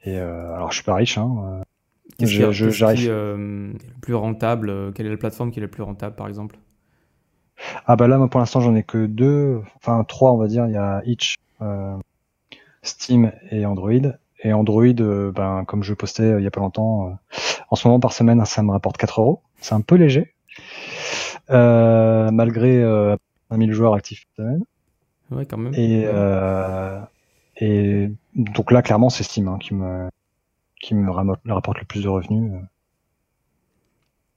Speaker 2: Et alors, je suis pas riche. Hein,
Speaker 1: Qu'est-ce qui est le plus rentable Quelle est la plateforme qui est la plus rentable, par exemple?
Speaker 2: Ah bah là, moi pour l'instant j'en ai que deux, enfin trois on va dire. Il y a Itch, euh, Steam et Android. Et Android, euh, ben, comme je postais euh, il y a pas longtemps, en ce moment par semaine ça me rapporte 4 euros. C'est un peu léger, malgré 1000 joueurs actifs semaine.
Speaker 1: Ouais, quand même.
Speaker 2: Et, et donc là clairement c'est Steam hein, qui me qui me rapporte le plus de revenus.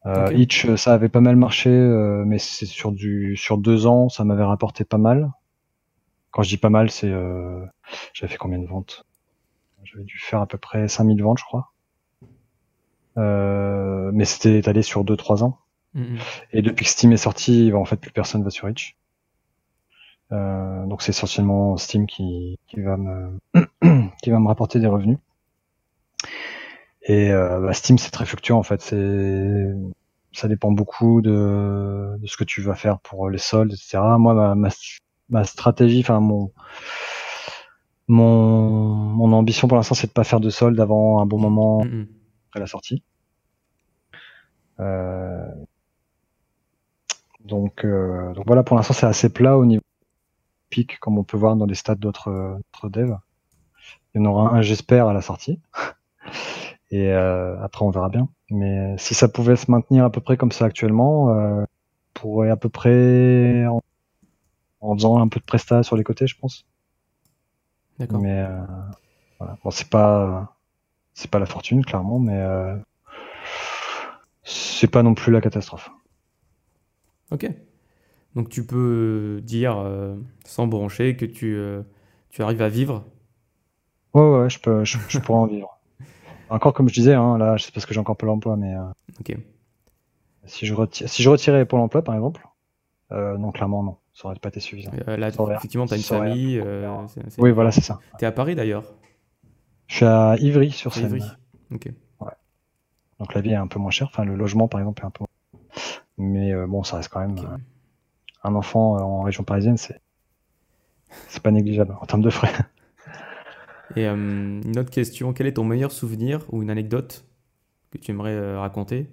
Speaker 2: Euh, Itch, ça avait pas mal marché, euh, mais c'est sur du sur deux ans, ça m'avait rapporté pas mal. Quand je dis pas mal, c'est euh, j'avais fait combien de ventes? J'avais dû faire à peu près 5000 ventes, je crois. Euh, mais c'était étalé sur 2-3 ans.
Speaker 1: Mhm.
Speaker 2: Et depuis que Steam est sorti, bah, en fait, plus personne va sur Itch. Euh, donc c'est essentiellement Steam qui, qui va me [CLEARS THROAT] qui va me rapporter des revenus. Et euh, bah, Steam c'est très fluctuant en fait. C'est ça dépend beaucoup de, de ce que tu vas faire pour les soldes, etc. Moi ma, ma, ma stratégie, enfin mon mon mon ambition pour l'instant c'est de pas faire de soldes avant un bon moment
Speaker 1: Mhm.
Speaker 2: après la sortie. Euh, donc, euh, donc voilà, pour l'instant c'est assez plat au niveau comme on peut voir dans les stats d'autres devs. Il y en aura un, j'espère, à la sortie. [LAUGHS] Et euh, après on verra bien. Mais si ça pouvait se maintenir à peu près comme ça actuellement, euh, on pourrait à peu près en, en faisant un peu de presta sur les côtés, je pense.
Speaker 1: D'accord.
Speaker 2: Mais euh, voilà. Bon, c'est pas c'est pas la fortune clairement, mais euh, c'est pas non plus la catastrophe.
Speaker 1: Ok. Donc tu peux dire, euh, sans broncher, que tu, euh, tu arrives à vivre.
Speaker 2: Ouais, ouais, ouais, je peux, je, je pourrais en vivre. Encore comme je disais, hein, là, c'est parce que j'ai encore Pôle emploi, mais euh,
Speaker 1: Ok.
Speaker 2: si je retire, si je retirais Pôle emploi, par exemple, euh, non, clairement, non, ça aurait pas été suffisant.
Speaker 1: Euh, là, effectivement, tu as une famille. euh, c'est-
Speaker 2: Oui, voilà, c'est ça.
Speaker 1: T'es à Paris d'ailleurs.
Speaker 2: Je suis à Ivry sur Seine,
Speaker 1: Ivry. Ok.
Speaker 2: donc la vie est un peu moins chère. Enfin, le logement, par exemple, est un peu. Mais euh, bon, ça reste quand même euh, un enfant euh, en région parisienne, c'est c'est pas négligeable en termes de frais. [LAUGHS]
Speaker 1: Et euh, une autre question, quel est ton meilleur souvenir ou une anecdote que tu aimerais euh, raconter?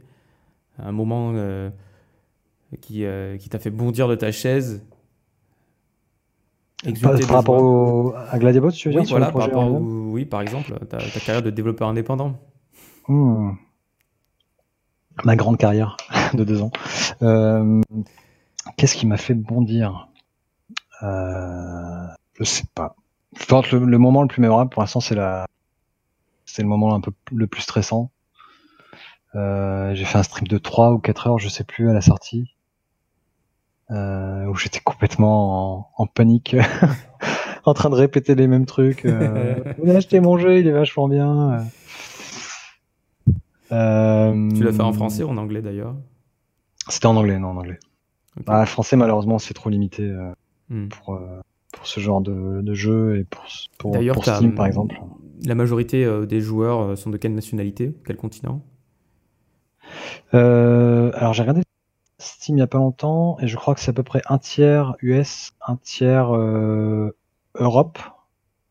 Speaker 1: Un moment euh, qui, qui t'a fait bondir de ta chaise?
Speaker 2: Par, rapport au, à Gladiabot, tu veux
Speaker 1: Oui,
Speaker 2: dire,
Speaker 1: voilà, par rapport au-
Speaker 2: lui-même
Speaker 1: oui, par exemple, ta, ta carrière de développeur indépendant.
Speaker 2: Hmm. Ma grande carrière [LAUGHS] de deux ans. Qu'est-ce qui m'a fait bondir? Euh, Je sais pas. Je pense que le, le moment le plus mémorable pour l'instant, c'est la, c'est le moment un peu le plus stressant. Euh, j'ai fait un stream de 3 ou 4 heures, je sais plus, à la sortie, euh, où j'étais complètement en, en panique, [LAUGHS] en train de répéter les mêmes trucs. Euh, [LAUGHS] acheter mon jeu, il est vachement bien. Euh,
Speaker 1: Tu l'as fait en français ou en anglais d'ailleurs?
Speaker 2: C'était en anglais, non, en anglais.
Speaker 1: Ok.
Speaker 2: Ah, français, malheureusement, c'est trop limité euh,
Speaker 1: Hmm.
Speaker 2: pour, euh, pour ce genre de, de jeu et pour, pour, pour Steam, par exemple.
Speaker 1: La majorité euh, des joueurs sont de quelle nationalité? Quel continent?
Speaker 2: Alors, j'ai regardé Steam il y a pas longtemps et je crois que c'est à peu près un tiers US, un tiers Europe,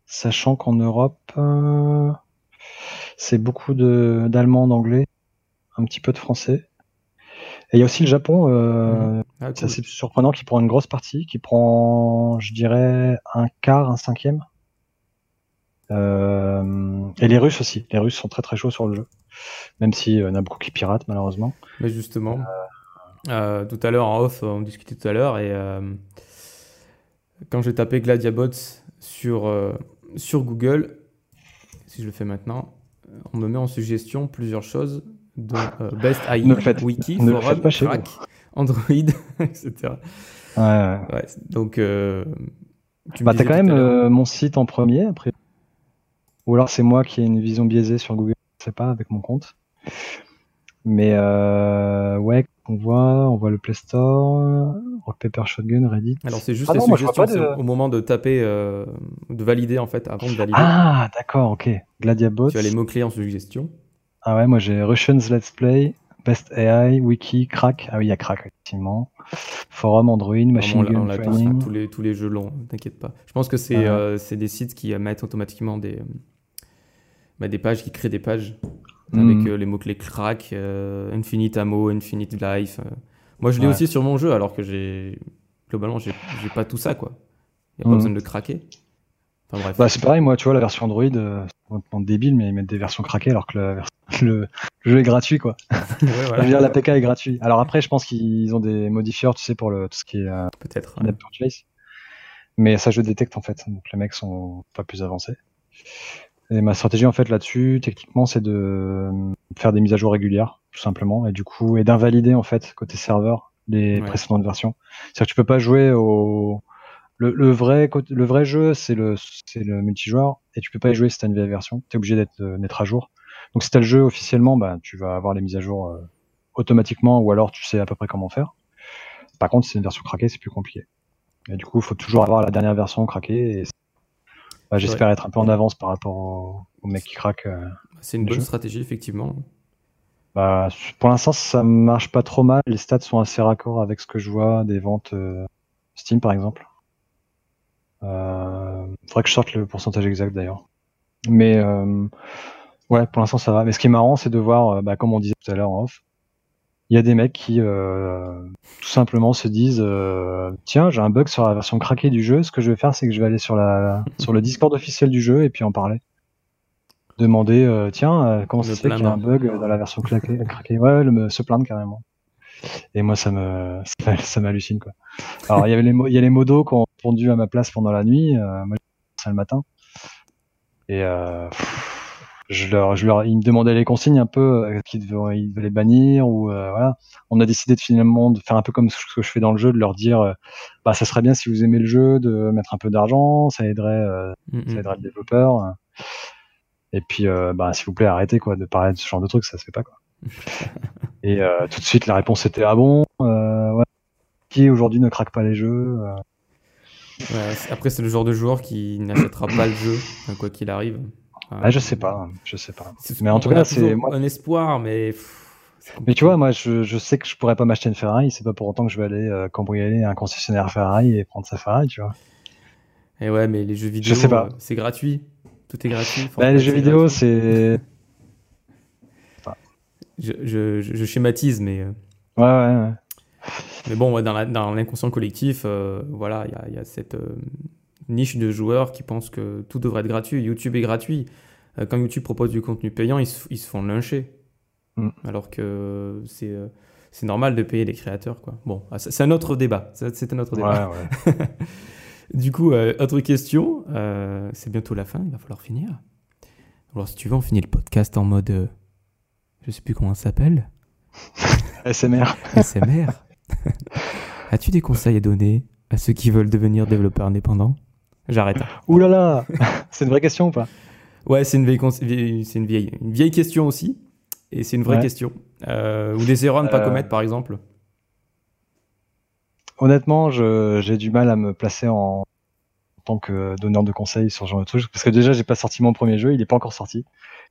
Speaker 2: sachant qu'en Europe, c'est beaucoup de- d'allemand, d'anglais, un petit peu de français. Et il y a aussi le Japon, euh,
Speaker 1: Ah,
Speaker 2: C'est assez surprenant qui prend une grosse partie, qui prend, je dirais, un quart, un cinquième. Euh, et les Russes aussi. Les Russes sont très très chauds sur le jeu. Même si euh, y en a beaucoup qui piratent, malheureusement.
Speaker 1: Mais justement, euh, tout à l'heure en off, on discutait tout à l'heure et euh, quand j'ai tapé Gladiabots sur, euh, sur Google, si je le fais maintenant, on me met en suggestion plusieurs choses dont euh, Best AI,
Speaker 2: Ne faites-
Speaker 1: Wiki,
Speaker 2: ne
Speaker 1: Forum,
Speaker 2: pas chez
Speaker 1: Crack, Android, [LAUGHS] etc.
Speaker 2: Ouais, ouais.
Speaker 1: Ouais, donc, euh, tu
Speaker 2: Bah, t'as
Speaker 1: disais
Speaker 2: quand même euh, mon site en premier, après. Ou alors c'est moi qui ai une vision biaisée sur Google, je sais pas, avec mon compte. Mais euh, ouais, on voit, on voit le Play Store, Rock Paper Shotgun, Reddit.
Speaker 1: Alors c'est juste
Speaker 2: Ah
Speaker 1: les
Speaker 2: non,
Speaker 1: suggestions,
Speaker 2: de-
Speaker 1: au moment de taper, euh, de valider en fait, avant de valider,
Speaker 2: Ah, d'accord, ok. Gladiabot.
Speaker 1: tu as les mots-clés en suggestion.
Speaker 2: Ah ouais, moi j'ai Russians Let's Play, Best AI, Wiki, Crack. Ah oui, il y a Crack, effectivement. Forum, Android, Machine Gun Training.
Speaker 1: tous les, tous les jeux longs, t'inquiète pas. Je pense que c'est
Speaker 2: Ouais.
Speaker 1: euh, c'est des sites qui euh, mettent automatiquement des, bah, des pages, qui créent des pages avec
Speaker 2: Mhm.
Speaker 1: euh, les mots-clés crack, euh, Infinite Ammo, Infinite Life. Moi, je l'ai
Speaker 2: Ouais.
Speaker 1: aussi sur mon jeu, alors que j'ai. Globalement, j'ai pas tout ça, quoi. Il n'y a pas
Speaker 2: Mhm.
Speaker 1: besoin de craquer. Enfin bref.
Speaker 2: Bah, c'est pareil, moi, tu vois, la version Android, euh, c'est complètement débile, mais ils mettent des versions craquées alors que la vers- le, [LAUGHS] le jeu est gratuit, quoi. [LAUGHS]
Speaker 1: Ouais, voilà.
Speaker 2: Je veux dire, l'APK est gratuit. Alors après, je pense qu'ils ont des modifieurs, tu sais, pour le, tout ce qui est euh,
Speaker 1: Peut-être.
Speaker 2: purchase. Mais ça, je détecte, en fait. Donc les mecs sont pas plus avancés. Et ma stratégie, en fait, là-dessus, techniquement, c'est de euh, faire des mises à jour régulières, tout simplement, et du coup, et d'invalider, en fait, côté serveur, les
Speaker 1: Ouais.
Speaker 2: précédentes versions. C'est-à-dire que tu peux pas jouer au, Le, le vrai, côté- le vrai jeu, c'est le, c'est le multijoueur, et tu peux pas y jouer si t'as une vieille version. T'es obligé d'être, euh, d'être à jour. Donc si t'as le jeu officiellement, bah, tu vas avoir les mises à jour euh, automatiquement, ou alors tu sais à peu près comment faire. Par contre, si c'est une version craquée, c'est plus compliqué. Et du coup, il faut toujours avoir la dernière version craquée. Et bah, j'espère être un peu en avance par rapport aux, aux mecs qui craquent. euh.
Speaker 1: C'est une bonne stratégie, effectivement.
Speaker 2: Bah, pour l'instant, ça marche pas trop mal. Les stats sont assez raccords avec ce que je vois des ventes euh, Steam, par exemple. Euh, faudrait que je sorte le pourcentage exact d'ailleurs. Mais euh, ouais, pour l'instant, ça va. Mais ce qui est marrant, c'est de voir, euh, bah, comme on disait tout à l'heure en off, il y a des mecs qui euh, tout simplement se disent euh, tiens, j'ai un bug sur la version craquée du jeu. Ce que je vais faire, c'est que je vais aller sur la [LAUGHS] sur le Discord officiel du jeu et puis en parler. Demander euh, tiens, euh, comment ça se fait qu'il y a un bug dans la version claquée, craquée? Ouais, le, se plaindre carrément. Et moi, ça me ça, [LAUGHS] ça m'hallucine quoi. Alors il y avait les il y a les modos qui ont répondu à ma place pendant la nuit. Euh, moi, ça le matin. Et euh, je leur, je leur, ils me demandaient les consignes un peu, euh, qu'ils devaient, ils devaient les bannir ou euh, voilà. On a décidé de finalement de faire un peu comme ce que je fais dans le jeu, de leur dire, euh, bah ça serait bien si vous aimez le jeu, de mettre un peu d'argent, ça aiderait, euh,
Speaker 1: Mm,
Speaker 2: ça
Speaker 1: mm.
Speaker 2: aiderait le développeur. Et puis, bah s'il vous plaît, arrêtez quoi de parler de ce genre de trucs, ça se fait pas quoi. [LAUGHS] Et tout de suite, la réponse était ah bon, ouais. Qui aujourd'hui ne craque pas les jeux
Speaker 1: Ouais, après, c'est le genre de joueur qui n'achètera pas le jeu, enfin, quoi qu'il arrive. Enfin,
Speaker 2: Ah, je sais pas, je sais pas. Mais en tout cas, c'est
Speaker 1: un espoir, mais.
Speaker 2: Mais tu vois, moi, je, je sais que je pourrais pas m'acheter une Ferrari. C'est pas pour autant que je vais aller euh, cambrioler un concessionnaire Ferrari et prendre sa Ferrari, tu vois.
Speaker 1: Et ouais, mais les jeux vidéo,
Speaker 2: sais pas.
Speaker 1: euh, c'est gratuit. Tout est gratuit.
Speaker 2: Bah, les jeux vidéo, c'est
Speaker 1: Je, je, je- je schématise, mais. euh,
Speaker 2: ouais, ouais, ouais.
Speaker 1: Mais bon, ouais, dans l'inconscient collectif, euh, voilà, il y a, il y a cette euh, niche de joueurs qui pensent que tout devrait être gratuit. YouTube est gratuit. Euh, quand YouTube propose du contenu payant, ils se, ils se font lyncher.
Speaker 2: Mm.
Speaker 1: Alors que c'est c'est normal de payer les créateurs. Quoi. Bon, ah, c'est un autre débat. C'est un autre débat.
Speaker 2: Ouais, ouais. [LAUGHS]
Speaker 1: Du coup, autre question. c'est bientôt la fin, il va falloir finir. Alors, si tu veux, on finit le podcast en mode. je sais plus comment ça s'appelle. [LAUGHS]
Speaker 2: SMR.
Speaker 1: SMR. As-tu des conseils à donner à ceux qui veulent devenir développeurs indépendants? J'arrête.
Speaker 2: Ouh là là C'est une vraie question ou pas?
Speaker 1: Ouais, c'est une vieille, vieille- c'est une vieille, une vieille question aussi. Et c'est une vraie
Speaker 2: Ouais.
Speaker 1: question. Euh, ou des erreurs à ne pas
Speaker 2: Euh,
Speaker 1: commettre, par exemple.
Speaker 2: Honnêtement, j'ai du mal à me placer en, en tant que donneur de conseils sur ce genre de trucs. Parce que déjà, j'ai pas sorti mon premier jeu, il est pas encore sorti.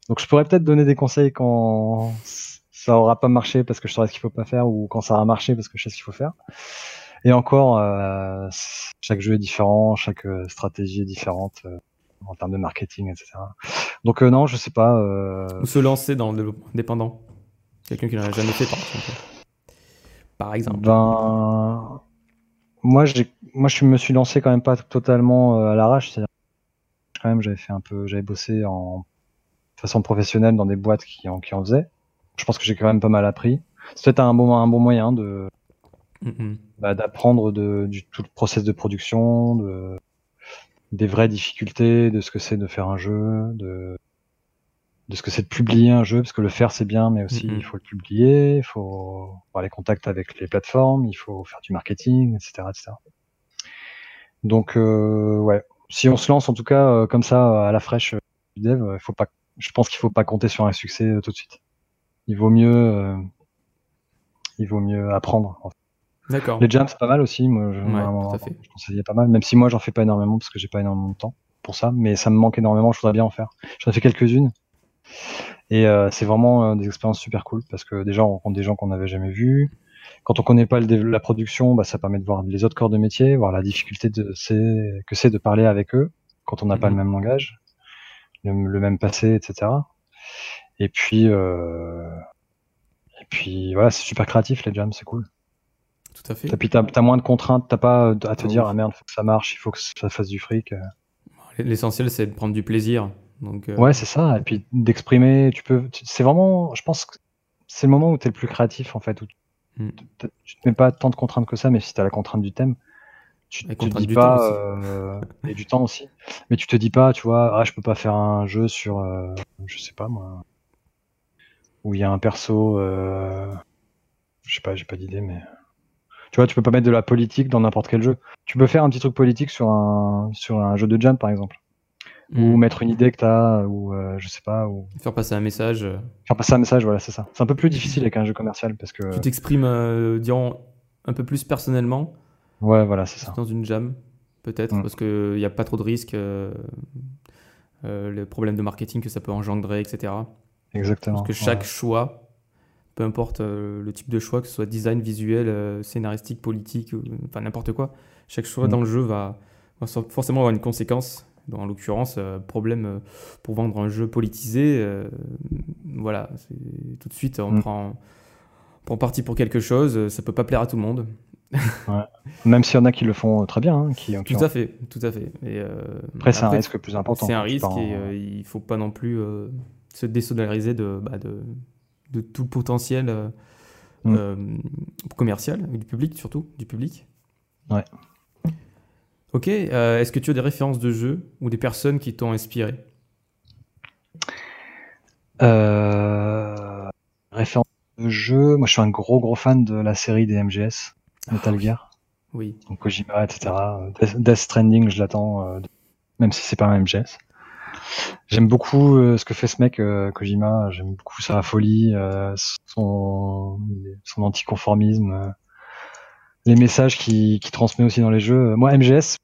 Speaker 2: Donc je pourrais peut-être donner des conseils quand ça aura pas marché parce que je saurais ce qu'il faut pas faire ou quand ça aura marché parce que je sais ce qu'il faut faire. Et encore, euh, chaque jeu est différent, chaque euh, stratégie est différente euh, en termes de marketing, etc. Donc euh, non, je sais pas. euh,
Speaker 1: Ou se lancer dans le développement indépendant. Quelqu'un qui n'a jamais fait, par exemple. Par exemple.
Speaker 2: Ben, moi, j'ai, moi, je me suis lancé quand même pas totalement euh, à l'arrache. C'est-à-dire, quand même, j'avais fait un peu, j'avais bossé en façon professionnelle dans des boîtes qui en, qui en faisaient. Je pense que j'ai quand même pas mal appris. C'est peut-être un bon, un bon moyen de,
Speaker 1: Mm,
Speaker 2: bah, d'apprendre de, du tout le process de production, de, des vraies difficultés, de ce que c'est de faire un jeu, de, de ce que c'est de publier un jeu, parce que le faire c'est bien, mais aussi il faut le publier, il faut avoir les contacts avec les plateformes, il faut faire du marketing, etc., etc. Donc euh, ouais, si on se lance en tout cas euh, comme ça à la fraîche euh, du dev, euh, il faut pas, je pense qu'il faut pas compter sur un succès tout de suite. Il vaut mieux, euh, il vaut mieux apprendre. en fait.
Speaker 1: D'accord.
Speaker 2: Les jams c'est pas mal aussi, moi je,
Speaker 1: Ouais, fait.
Speaker 2: je conseillais pas mal, même si moi j'en fais pas énormément parce que j'ai pas énormément de temps pour ça, mais ça me manque énormément, je voudrais bien en faire. J'en ai fait quelques-unes et euh, c'est vraiment euh, des expériences super cool parce que déjà on rencontre des gens qu'on n'avait jamais vus. Quand on connaît pas le la production, bah, ça permet de voir les autres corps de métier, voir la difficulté de, c'est, que c'est de parler avec eux quand on n'a pas
Speaker 1: Mhm.
Speaker 2: le même langage, le, le même passé, etc. Et puis, euh, et puis voilà, c'est super créatif les jams, c'est cool.
Speaker 1: Tout à fait.
Speaker 2: Et puis t'as, t'as moins de contraintes, t'as pas à te dire
Speaker 1: oui.
Speaker 2: ah merde, faut que ça marche, il faut que ça fasse du fric.
Speaker 1: L'essentiel, c'est de prendre du plaisir. Donc, euh,
Speaker 2: Ouais, c'est ça. Et puis d'exprimer, tu peux. tu- C'est vraiment, je pense que c'est le moment où tu es le plus créatif en fait. Où
Speaker 1: Mm.
Speaker 2: tu tu te mets pas tant de contraintes que ça, mais si tu as la contrainte du thème, tu
Speaker 1: La
Speaker 2: te
Speaker 1: contrainte
Speaker 2: dis
Speaker 1: du
Speaker 2: pas euh, et du temps aussi. Mais tu te dis pas, tu vois, ah je peux pas faire un jeu sur, euh, je sais pas moi, où il y a un perso, euh, je sais pas, j'ai pas d'idée, mais Tu vois, tu peux pas mettre de la politique dans n'importe quel jeu. Tu peux faire un petit truc politique sur un sur un jeu de jam par exemple, ou
Speaker 1: Mm.
Speaker 2: mettre une idée que t'as, ou euh, je sais pas, ou
Speaker 1: Faire passer un message. euh,
Speaker 2: faire passer un message. Voilà, c'est ça. C'est un peu plus difficile avec un jeu commercial parce que
Speaker 1: Tu t'exprimes, euh, dirons, un peu plus personnellement
Speaker 2: ouais, voilà, c'est ça.
Speaker 1: dans une jam, peut-être,
Speaker 2: Mm.
Speaker 1: parce qu'il n'y a pas trop de risques, euh, les problèmes de marketing que ça peut engendrer, etc.
Speaker 2: Exactement.
Speaker 1: Parce que chaque choix, peu importe euh, le type de choix, que ce soit design, visuel, euh, scénaristique, politique, enfin n'importe quoi, chaque choix
Speaker 2: Mm.
Speaker 1: dans le jeu va, forcément avoir une conséquence. Dans l'occurrence, euh, problème pour vendre un jeu politisé, euh, voilà, tout de suite on
Speaker 2: Mm.
Speaker 1: prend, on prend parti pour quelque chose, ça peut pas plaire à tout le monde. [LAUGHS]
Speaker 2: Ouais. Même s'il y en a qui le font très bien, hein, qui, qui
Speaker 1: Tout
Speaker 2: ont-
Speaker 1: à fait, tout à fait. Et, euh,
Speaker 2: Après, c'est un risque plus important.
Speaker 1: C'est un risque et
Speaker 2: en-
Speaker 1: euh, il faut pas non plus se désolidariser de, bah, de, de tout le potentiel euh,
Speaker 2: Mm.
Speaker 1: euh, commercial, du public surtout, du public.
Speaker 2: Ouais.
Speaker 1: Ok, euh, est-ce que tu as des références de jeux ou des personnes qui t'ont inspiré?
Speaker 2: Euh, référence de jeu, moi je suis un gros gros fan de la série des MGS, Metal
Speaker 1: Ah oui.
Speaker 2: Gear,
Speaker 1: Oui,
Speaker 2: donc Kojima, etc. Death, Stranding, je l'attends, même si c'est pas un MGS. J'aime beaucoup euh, ce que fait ce mec, euh, Kojima, j'aime beaucoup sa folie, euh, son, son anticonformisme, les messages qu'il transmet aussi dans les jeux. Moi, MGS,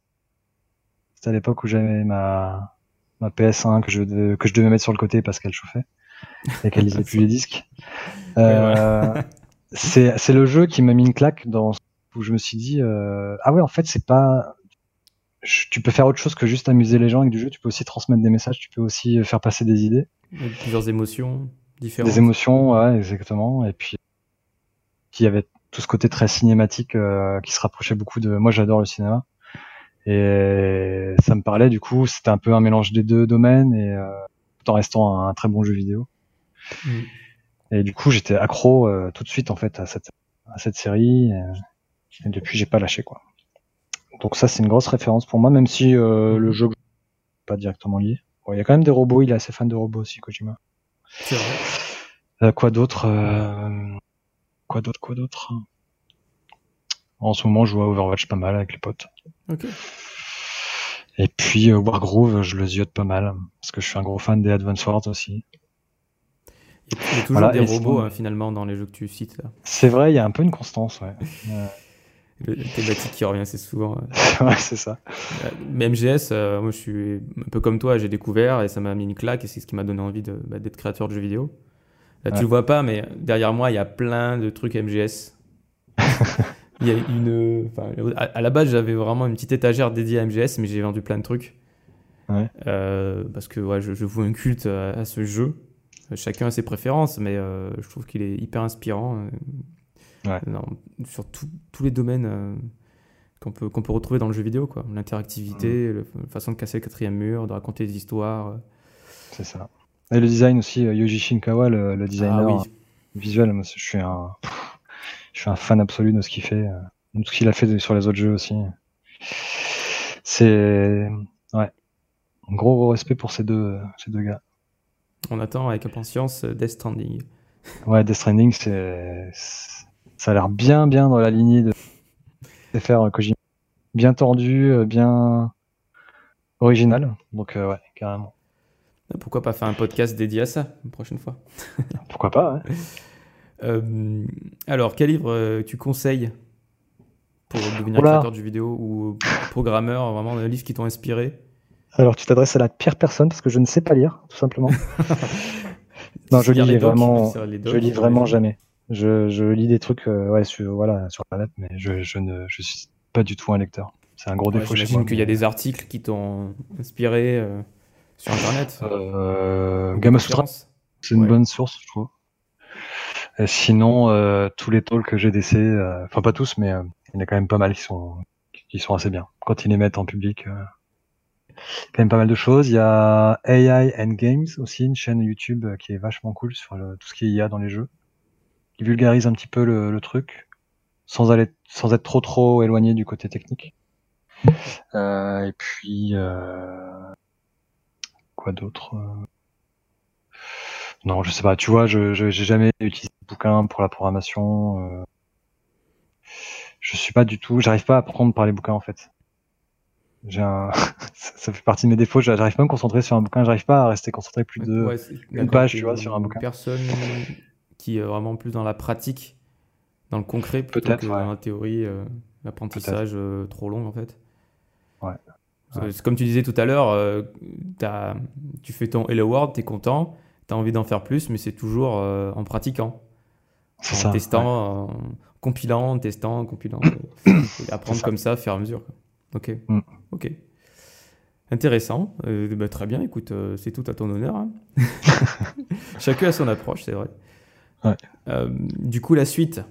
Speaker 2: c'était à l'époque où j'avais ma, ma PS1 que je, de- que je devais mettre sur le côté parce qu'elle chauffait et qu'elle lisait plus les disques. [LAUGHS] Euh, c'est c'est le jeu qui m'a mis une claque dans où je me suis dit euh, ah ouais en fait c'est pas tu peux faire autre chose que juste amuser les gens avec du jeu. Tu peux aussi transmettre des messages. Tu peux aussi faire passer des idées.
Speaker 1: Plusieurs émotions différentes.
Speaker 2: des émotions ouais exactement. Et puis puis il y avait tout ce côté très cinématique euh, qui se rapprochait beaucoup de moi j'adore le cinéma. Et ça me parlait du coup c'était un peu un mélange des deux domaines et euh, tout en restant un, très bon jeu vidéo.
Speaker 1: Mm.
Speaker 2: et du coup j'étais accro euh, tout de suite en fait à cette à cette série. Et, et depuis j'ai pas lâché quoi donc ça c'est une grosse référence pour moi même si euh, le jeu pas directement lié Bon, il y a quand même des robots il est assez fan de robots aussi Kojima
Speaker 1: C'est vrai.
Speaker 2: euh, quoi d'autre euh, Quoi d'autre Quoi d'autre? En ce moment, je joue à Overwatch pas mal avec les potes.
Speaker 1: Ok.
Speaker 2: Et puis euh, Wargroove, je le ziote pas mal parce que je suis un gros fan des Advance Wars aussi.
Speaker 1: Il y a, toujours
Speaker 2: Voilà,
Speaker 1: des robots hein, finalement dans les jeux que tu cites.
Speaker 2: C'est vrai, il y a un peu une constance, ouais. [LAUGHS]
Speaker 1: Le thématique qui revient assez souvent. euh. [LAUGHS]
Speaker 2: ouais, c'est ça.
Speaker 1: Euh, Mais MGS, euh, moi je suis un peu comme toi, j'ai découvert et ça m'a mis une claque et c'est ce qui m'a donné envie bah, d'être créateur de jeux vidéo. Là tu
Speaker 2: Ouais.
Speaker 1: le vois pas, mais derrière moi il y a plein de trucs MGS. [LAUGHS] Il y a une. à, à la base j'avais vraiment une petite étagère dédiée à MGS, mais j'ai vendu plein de trucs.
Speaker 2: Ouais.
Speaker 1: Euh, parce que ouais, je, je voue un culte à, à ce jeu. Chacun a ses préférences, mais euh, je trouve qu'il est hyper inspirant.
Speaker 2: Ouais.
Speaker 1: dans- sur tout- tous les domaines euh, qu'on peut, qu'on peut retrouver dans le jeu vidéo. quoi. L'interactivité, le- la façon de casser le quatrième mur, de raconter des histoires. euh.
Speaker 2: C'est ça. Et le design aussi, euh, Yoji Shinkawa, le, le designer
Speaker 1: Ah oui.
Speaker 2: visuel, moi, je suis un, pff, je suis un fan absolu de ce qu'il fait, de ce qu'il a fait sur les autres jeux aussi. C'est, ouais, un gros gros respect pour ces deux, ces deux gars.
Speaker 1: On attend avec impatience Death Stranding.
Speaker 2: Ouais, Death Stranding, c'est- ça a l'air bien bien dans la lignée de, faire euh, Kojima, bien tordu, euh, bien original. Donc euh, ouais, carrément.
Speaker 1: Pourquoi pas faire un podcast dédié à ça une prochaine fois? [LAUGHS]
Speaker 2: Pourquoi pas ouais.
Speaker 1: Euh, Alors, quel livre tu conseilles pour devenir
Speaker 2: Oula.
Speaker 1: créateur de jeux vidéo ou programmeur Vraiment, un livre qui t'ont inspiré?
Speaker 2: Alors tu t'adresses à la pire personne parce que je ne sais pas lire, tout simplement. [LAUGHS] Non, je lis vraiment- Je lis vraiment jamais. Je, je lis des trucs euh, ouais, sur, voilà, sur Internet, mais je, je ne je suis pas du tout un lecteur. C'est un gros
Speaker 1: Ouais,
Speaker 2: défaut chez
Speaker 1: J'imagine
Speaker 2: moi.
Speaker 1: qu'il y a des articles qui t'ont inspiré euh, sur Internet.
Speaker 2: Euh, Thrones,
Speaker 1: conférences.
Speaker 2: c'est une
Speaker 1: Ouais.
Speaker 2: bonne source, je trouve. Et sinon, euh, tous les talks que j'ai d'essai, enfin pas tous, mais il y en a quand même pas mal qui sont qui sont assez bien. Quand ils les mettent en public, quand même pas mal de choses. Il y a AI and Games aussi, une chaîne YouTube qui est vachement cool sur le- tout ce qui est IA dans les jeux, qui vulgarise un petit peu le, le truc, sans aller, sans être trop trop éloigné du côté technique. Euh, et puis euh, quoi d'autre euh, Non, je sais pas. Tu vois, je j'ai jamais utilisé de bouquin pour la programmation. euh, je suis pas du tout, j'arrive pas à apprendre par les bouquins en fait. J'ai un, [LAUGHS] ça fait partie de mes défauts. J'arrive pas à me concentrer sur un bouquin. J'arrive pas à rester concentré plus de
Speaker 1: Ouais,
Speaker 2: une page, tu vois, sur un bouquin.
Speaker 1: Personne qui est vraiment plus dans la pratique, dans le concret, plutôt que
Speaker 2: ouais.
Speaker 1: dans la théorie, euh, l'apprentissage euh, trop long en fait.
Speaker 2: Ouais.
Speaker 1: Comme tu disais tout à l'heure, euh, tu fais ton Hello World, t'es content, t'as envie d'en faire plus, mais c'est toujours en pratiquant, en
Speaker 2: ça. ouais.
Speaker 1: testant, en compilant, en testant, en compilant, [COUGHS] et apprendre
Speaker 2: ça.
Speaker 1: comme ça, et à mesure. quoi. Ok.
Speaker 2: Mm.
Speaker 1: Ok. Intéressant. Euh, bah, très bien. Écoute, euh, c'est tout à ton honneur. hein. [LAUGHS] Chacun a son approche, c'est vrai.
Speaker 2: Ouais.
Speaker 1: Euh, du coup, la suite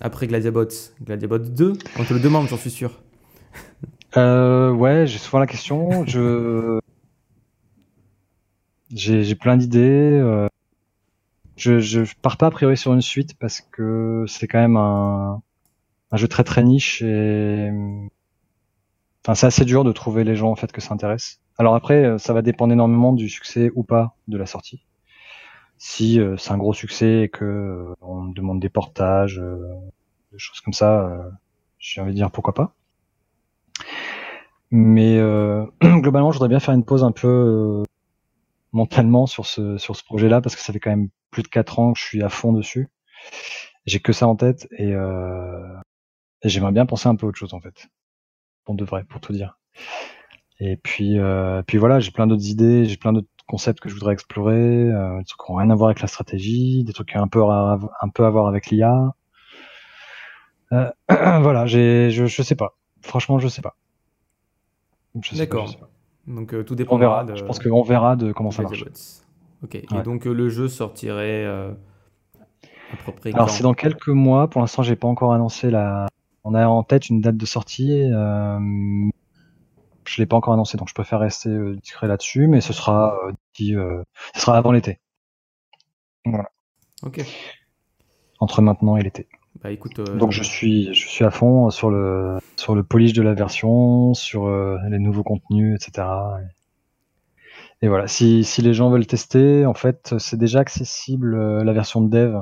Speaker 1: après Gladiabots, Gladiabots 2, on te le demande, j'en suis sûr.
Speaker 2: Euh, ouais, j'ai souvent la question. Je [LAUGHS] j'ai j'ai plein d'idées. euh, Je je pars pas a priori sur une suite parce que c'est quand même un un jeu très très niche et enfin c'est assez dur de trouver les gens en fait que ça intéresse. Alors après, ça va dépendre énormément du succès ou pas de la sortie. Si euh, c'est un gros succès et que euh, on me demande des portages, euh, des choses comme ça, euh, j'ai envie de dire pourquoi pas. Mais euh, [CLEARS THROAT] globalement, je voudrais bien faire une pause un peu euh, mentalement sur ce sur ce projet-là parce que ça fait quand même plus de quatre ans que je suis à fond dessus. J'ai que ça en tête et, j'aimerais bien penser un peu autre chose en fait. Pour de vrai, pour tout dire. Et puis puis voilà, j'ai plein d'autres idées, j'ai plein d'autres concepts que je voudrais explorer, euh, des trucs qui n'ont rien à voir avec la stratégie, des trucs qui ont un peu à, un peu à voir avec l'IA. Euh, [CLEARS THROAT] voilà, j'ai je je sais pas. Franchement, je sais pas. Je sais pas,
Speaker 1: D'accord. Donc euh, tout
Speaker 2: On
Speaker 1: dépendra
Speaker 2: verra.
Speaker 1: de
Speaker 2: Je pense qu'on verra de comment ça marche.
Speaker 1: Ok. Et donc euh, le jeu sortirait euh, à peu près
Speaker 2: Alors c'est dans quelques mois. Pour l'instant, j'ai pas encore annoncé la. On a en tête une date de sortie. Je l'ai pas encore annoncé, donc je préfère rester euh, discret là-dessus. Mais ce sera euh, d'ici, euh, ce sera avant l'été,
Speaker 1: Ok.
Speaker 2: entre maintenant et l'été.
Speaker 1: Bah écoute. euh,
Speaker 2: Donc je suis, je suis à fond sur le sur le polish de la version, sur euh, les nouveaux contenus, etc. Et, et voilà. Si si les gens veulent tester, en fait, c'est déjà accessible euh, la version de dev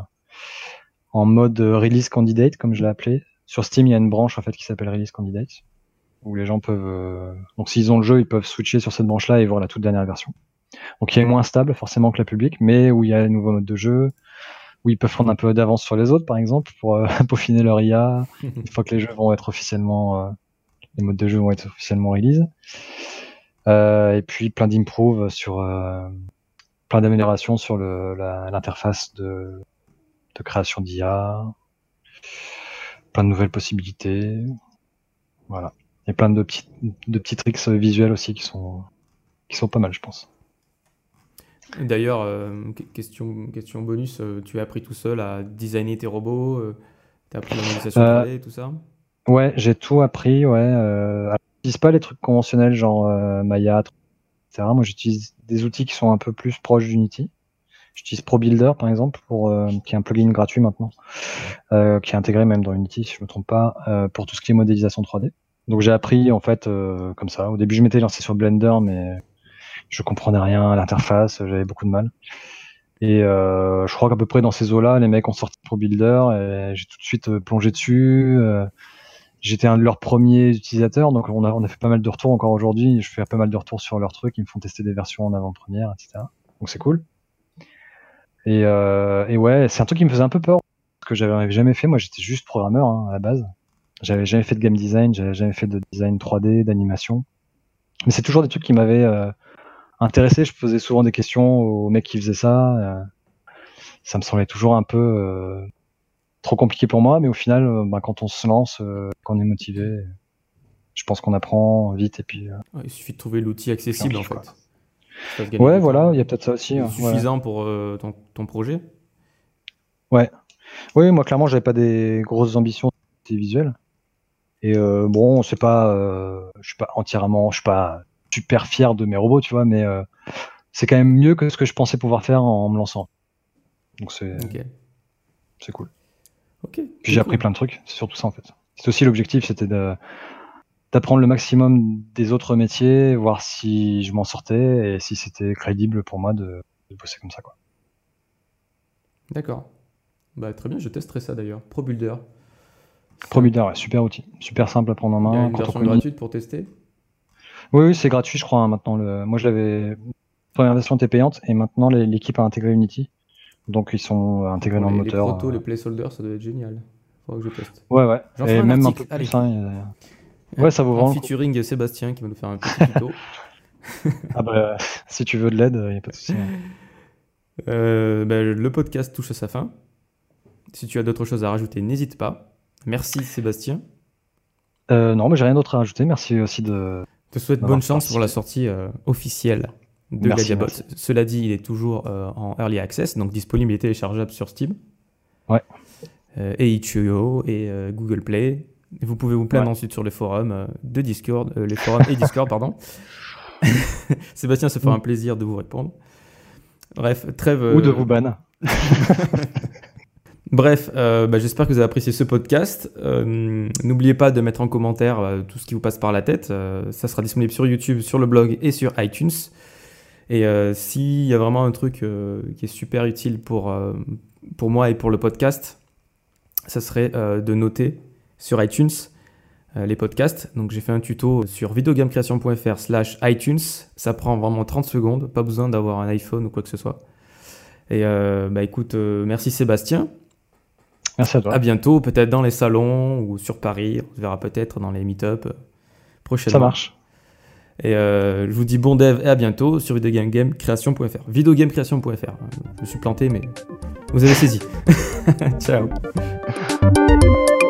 Speaker 2: en mode release candidate, comme je l'ai appelé. Sur Steam, il y a une branche en fait qui s'appelle release candidate où les gens peuvent. euh, Donc s'ils ont le jeu, ils peuvent switcher sur cette branche-là et voir la toute dernière version. Donc il est moins stable forcément que la publique, mais où il y a les nouveaux modes de jeu, où ils peuvent prendre un peu d'avance sur les autres, par exemple, pour euh, [LAUGHS] peaufiner leur IA une fois que les jeux vont être officiellement, euh, les modes de jeu vont être officiellement release. Euh, et puis plein d'improve sur, euh, plein d'améliorations sur l'interface de, de création d'IA, plein de nouvelles possibilités, voilà. Et plein de petits, de petits tricks visuels aussi qui sont, qui sont pas mal, je pense.
Speaker 1: D'ailleurs, euh, que- question, question bonus, euh, tu as appris tout seul à designer tes robots, euh, tu as appris la modélisation
Speaker 2: Euh,
Speaker 1: 3D et tout ça?
Speaker 2: Ouais, j'ai tout appris, ouais. Alors, j'utilise pas les trucs conventionnels genre Maya, etc. Moi, j'utilise des outils qui sont un peu plus proches d'Unity. J'utilise ProBuilder, par exemple, pour, qui est un plugin gratuit maintenant, qui est intégré même dans Unity, si je me trompe pas, pour tout ce qui est modélisation 3D. Donc j'ai appris en fait euh, comme ça. Au début, je m'étais lancé sur Blender, mais je comprenais rien à l'interface, j'avais beaucoup de mal. Et euh, je crois qu'à peu près dans ces eaux-là, les mecs ont sorti ProBuilder et j'ai tout de suite euh, plongé dessus. J'étais un de leurs premiers utilisateurs, donc on a, on a fait pas mal de retours encore aujourd'hui. Je fais pas mal de retours sur leurs trucs, ils me font tester des versions en avant-première, etc. Donc c'est cool. Et, euh, et ouais, c'est un truc qui me faisait un peu peur, parce que j'avais jamais fait. Moi, j'étais juste programmeur hein, à la base. J'avais jamais fait de game design, j'avais jamais fait de design 3D, d'animation. Mais c'est toujours des trucs qui m'avaient euh, intéressé. Je posais souvent des questions aux mecs qui faisaient ça. euh, ça me semblait toujours un peu euh, trop compliqué pour moi, mais au final, bah, quand on se lance, quand on est motivé, je pense qu'on apprend vite et puis.
Speaker 1: Ouais, il suffit de trouver l'outil accessible en fait. Ça
Speaker 2: Ouais, voilà,
Speaker 1: temps.
Speaker 2: il y a peut-être ça aussi. Hein, ouais.
Speaker 1: suffisant pour ton, ton projet.
Speaker 2: Oui, moi clairement, j'avais pas des grosses ambitions visuelles. Et euh, bon, c'est pas, euh, je suis pas entièrement, je suis pas super fier de mes robots, tu vois, mais euh, c'est quand même mieux que ce que je pensais pouvoir faire en me lançant. Donc c'est c'est cool.
Speaker 1: Ok.
Speaker 2: Puis j'ai appris plein de trucs, c'est surtout ça en fait. C'est aussi l'objectif, c'était de d'apprendre le maximum des autres métiers, voir si je m'en sortais et si c'était crédible pour moi de, de bosser comme ça quoi.
Speaker 1: D'accord. Bah, très bien, je testerai ça d'ailleurs. ProBuilder.
Speaker 2: Promuder, ouais, super outil, super simple à prendre en main.
Speaker 1: Il y a une version gratuite pour tester
Speaker 2: Oui, oui, c'est gratuit, je crois, hein, maintenant. Le... Moi, je l'avais. La première version était payante et maintenant les- l'équipe a intégré Unity. Donc ils sont intégrés dans
Speaker 1: les,
Speaker 2: le
Speaker 1: les
Speaker 2: moteur.
Speaker 1: protos,
Speaker 2: euh,
Speaker 1: les placeholders, ça doit être génial. Faudra que je teste.
Speaker 2: Ouais, ouais.
Speaker 1: J'en ferai
Speaker 2: Et
Speaker 1: un
Speaker 2: même
Speaker 1: article,
Speaker 2: un peu plus. hein, a- Ouais, ça vaut
Speaker 1: En
Speaker 2: vraiment
Speaker 1: featuring Sébastien qui va nous faire un petit tuto. [LAUGHS] [LAUGHS]
Speaker 2: Ah bah, si tu veux de l'aide, il n'y a pas de souci. hein.
Speaker 1: Euh, ben, le podcast touche à sa fin. Si tu as d'autres choses à rajouter, n'hésite pas. Merci Sébastien.
Speaker 2: Euh, non, mais j'ai rien d'autre à rajouter. Merci aussi de.
Speaker 1: Je te souhaite bonne chance pour la sortie euh, officielle de
Speaker 2: Merci.
Speaker 1: Cela dit, il est toujours euh, en early access, donc disponible et téléchargeable sur Steam.
Speaker 2: Ouais.
Speaker 1: Et Itch.io et Google Play. Et vous pouvez vous plaindre
Speaker 2: Ouais.
Speaker 1: ensuite sur les forums de Discord, les forums et Discord, pardon. [LAUGHS] Sébastien se fera
Speaker 2: Mm.
Speaker 1: un plaisir de vous répondre. Bref, trêve.
Speaker 2: Ou de vous [LAUGHS] ban.
Speaker 1: Bref, euh, bah, j'espère que vous avez apprécié ce podcast. Euh, N'oubliez pas de mettre en commentaire euh, tout ce qui vous passe par la tête. Ça sera disponible sur YouTube, sur le blog et sur iTunes. Et s'il y a vraiment un truc qui est super utile pour, moi et pour le podcast, ça serait de noter sur iTunes les podcasts. Donc j'ai fait un tuto sur videogamecreation.fr slash iTunes. Ça prend vraiment 30 secondes, pas besoin d'avoir un iPhone ou quoi que ce soit. Et bah écoute, merci Sébastien.
Speaker 2: Merci à toi.
Speaker 1: À bientôt, peut-être dans les salons ou sur Paris. On se verra peut-être dans les meet-up euh, prochainement.
Speaker 2: Ça marche.
Speaker 1: Et euh, je vous dis bon dev et à bientôt sur videogamecreation.fr. Videogamecreation.fr. Je me suis planté, mais vous avez saisi. [LAUGHS] Ciao. [LAUGHS]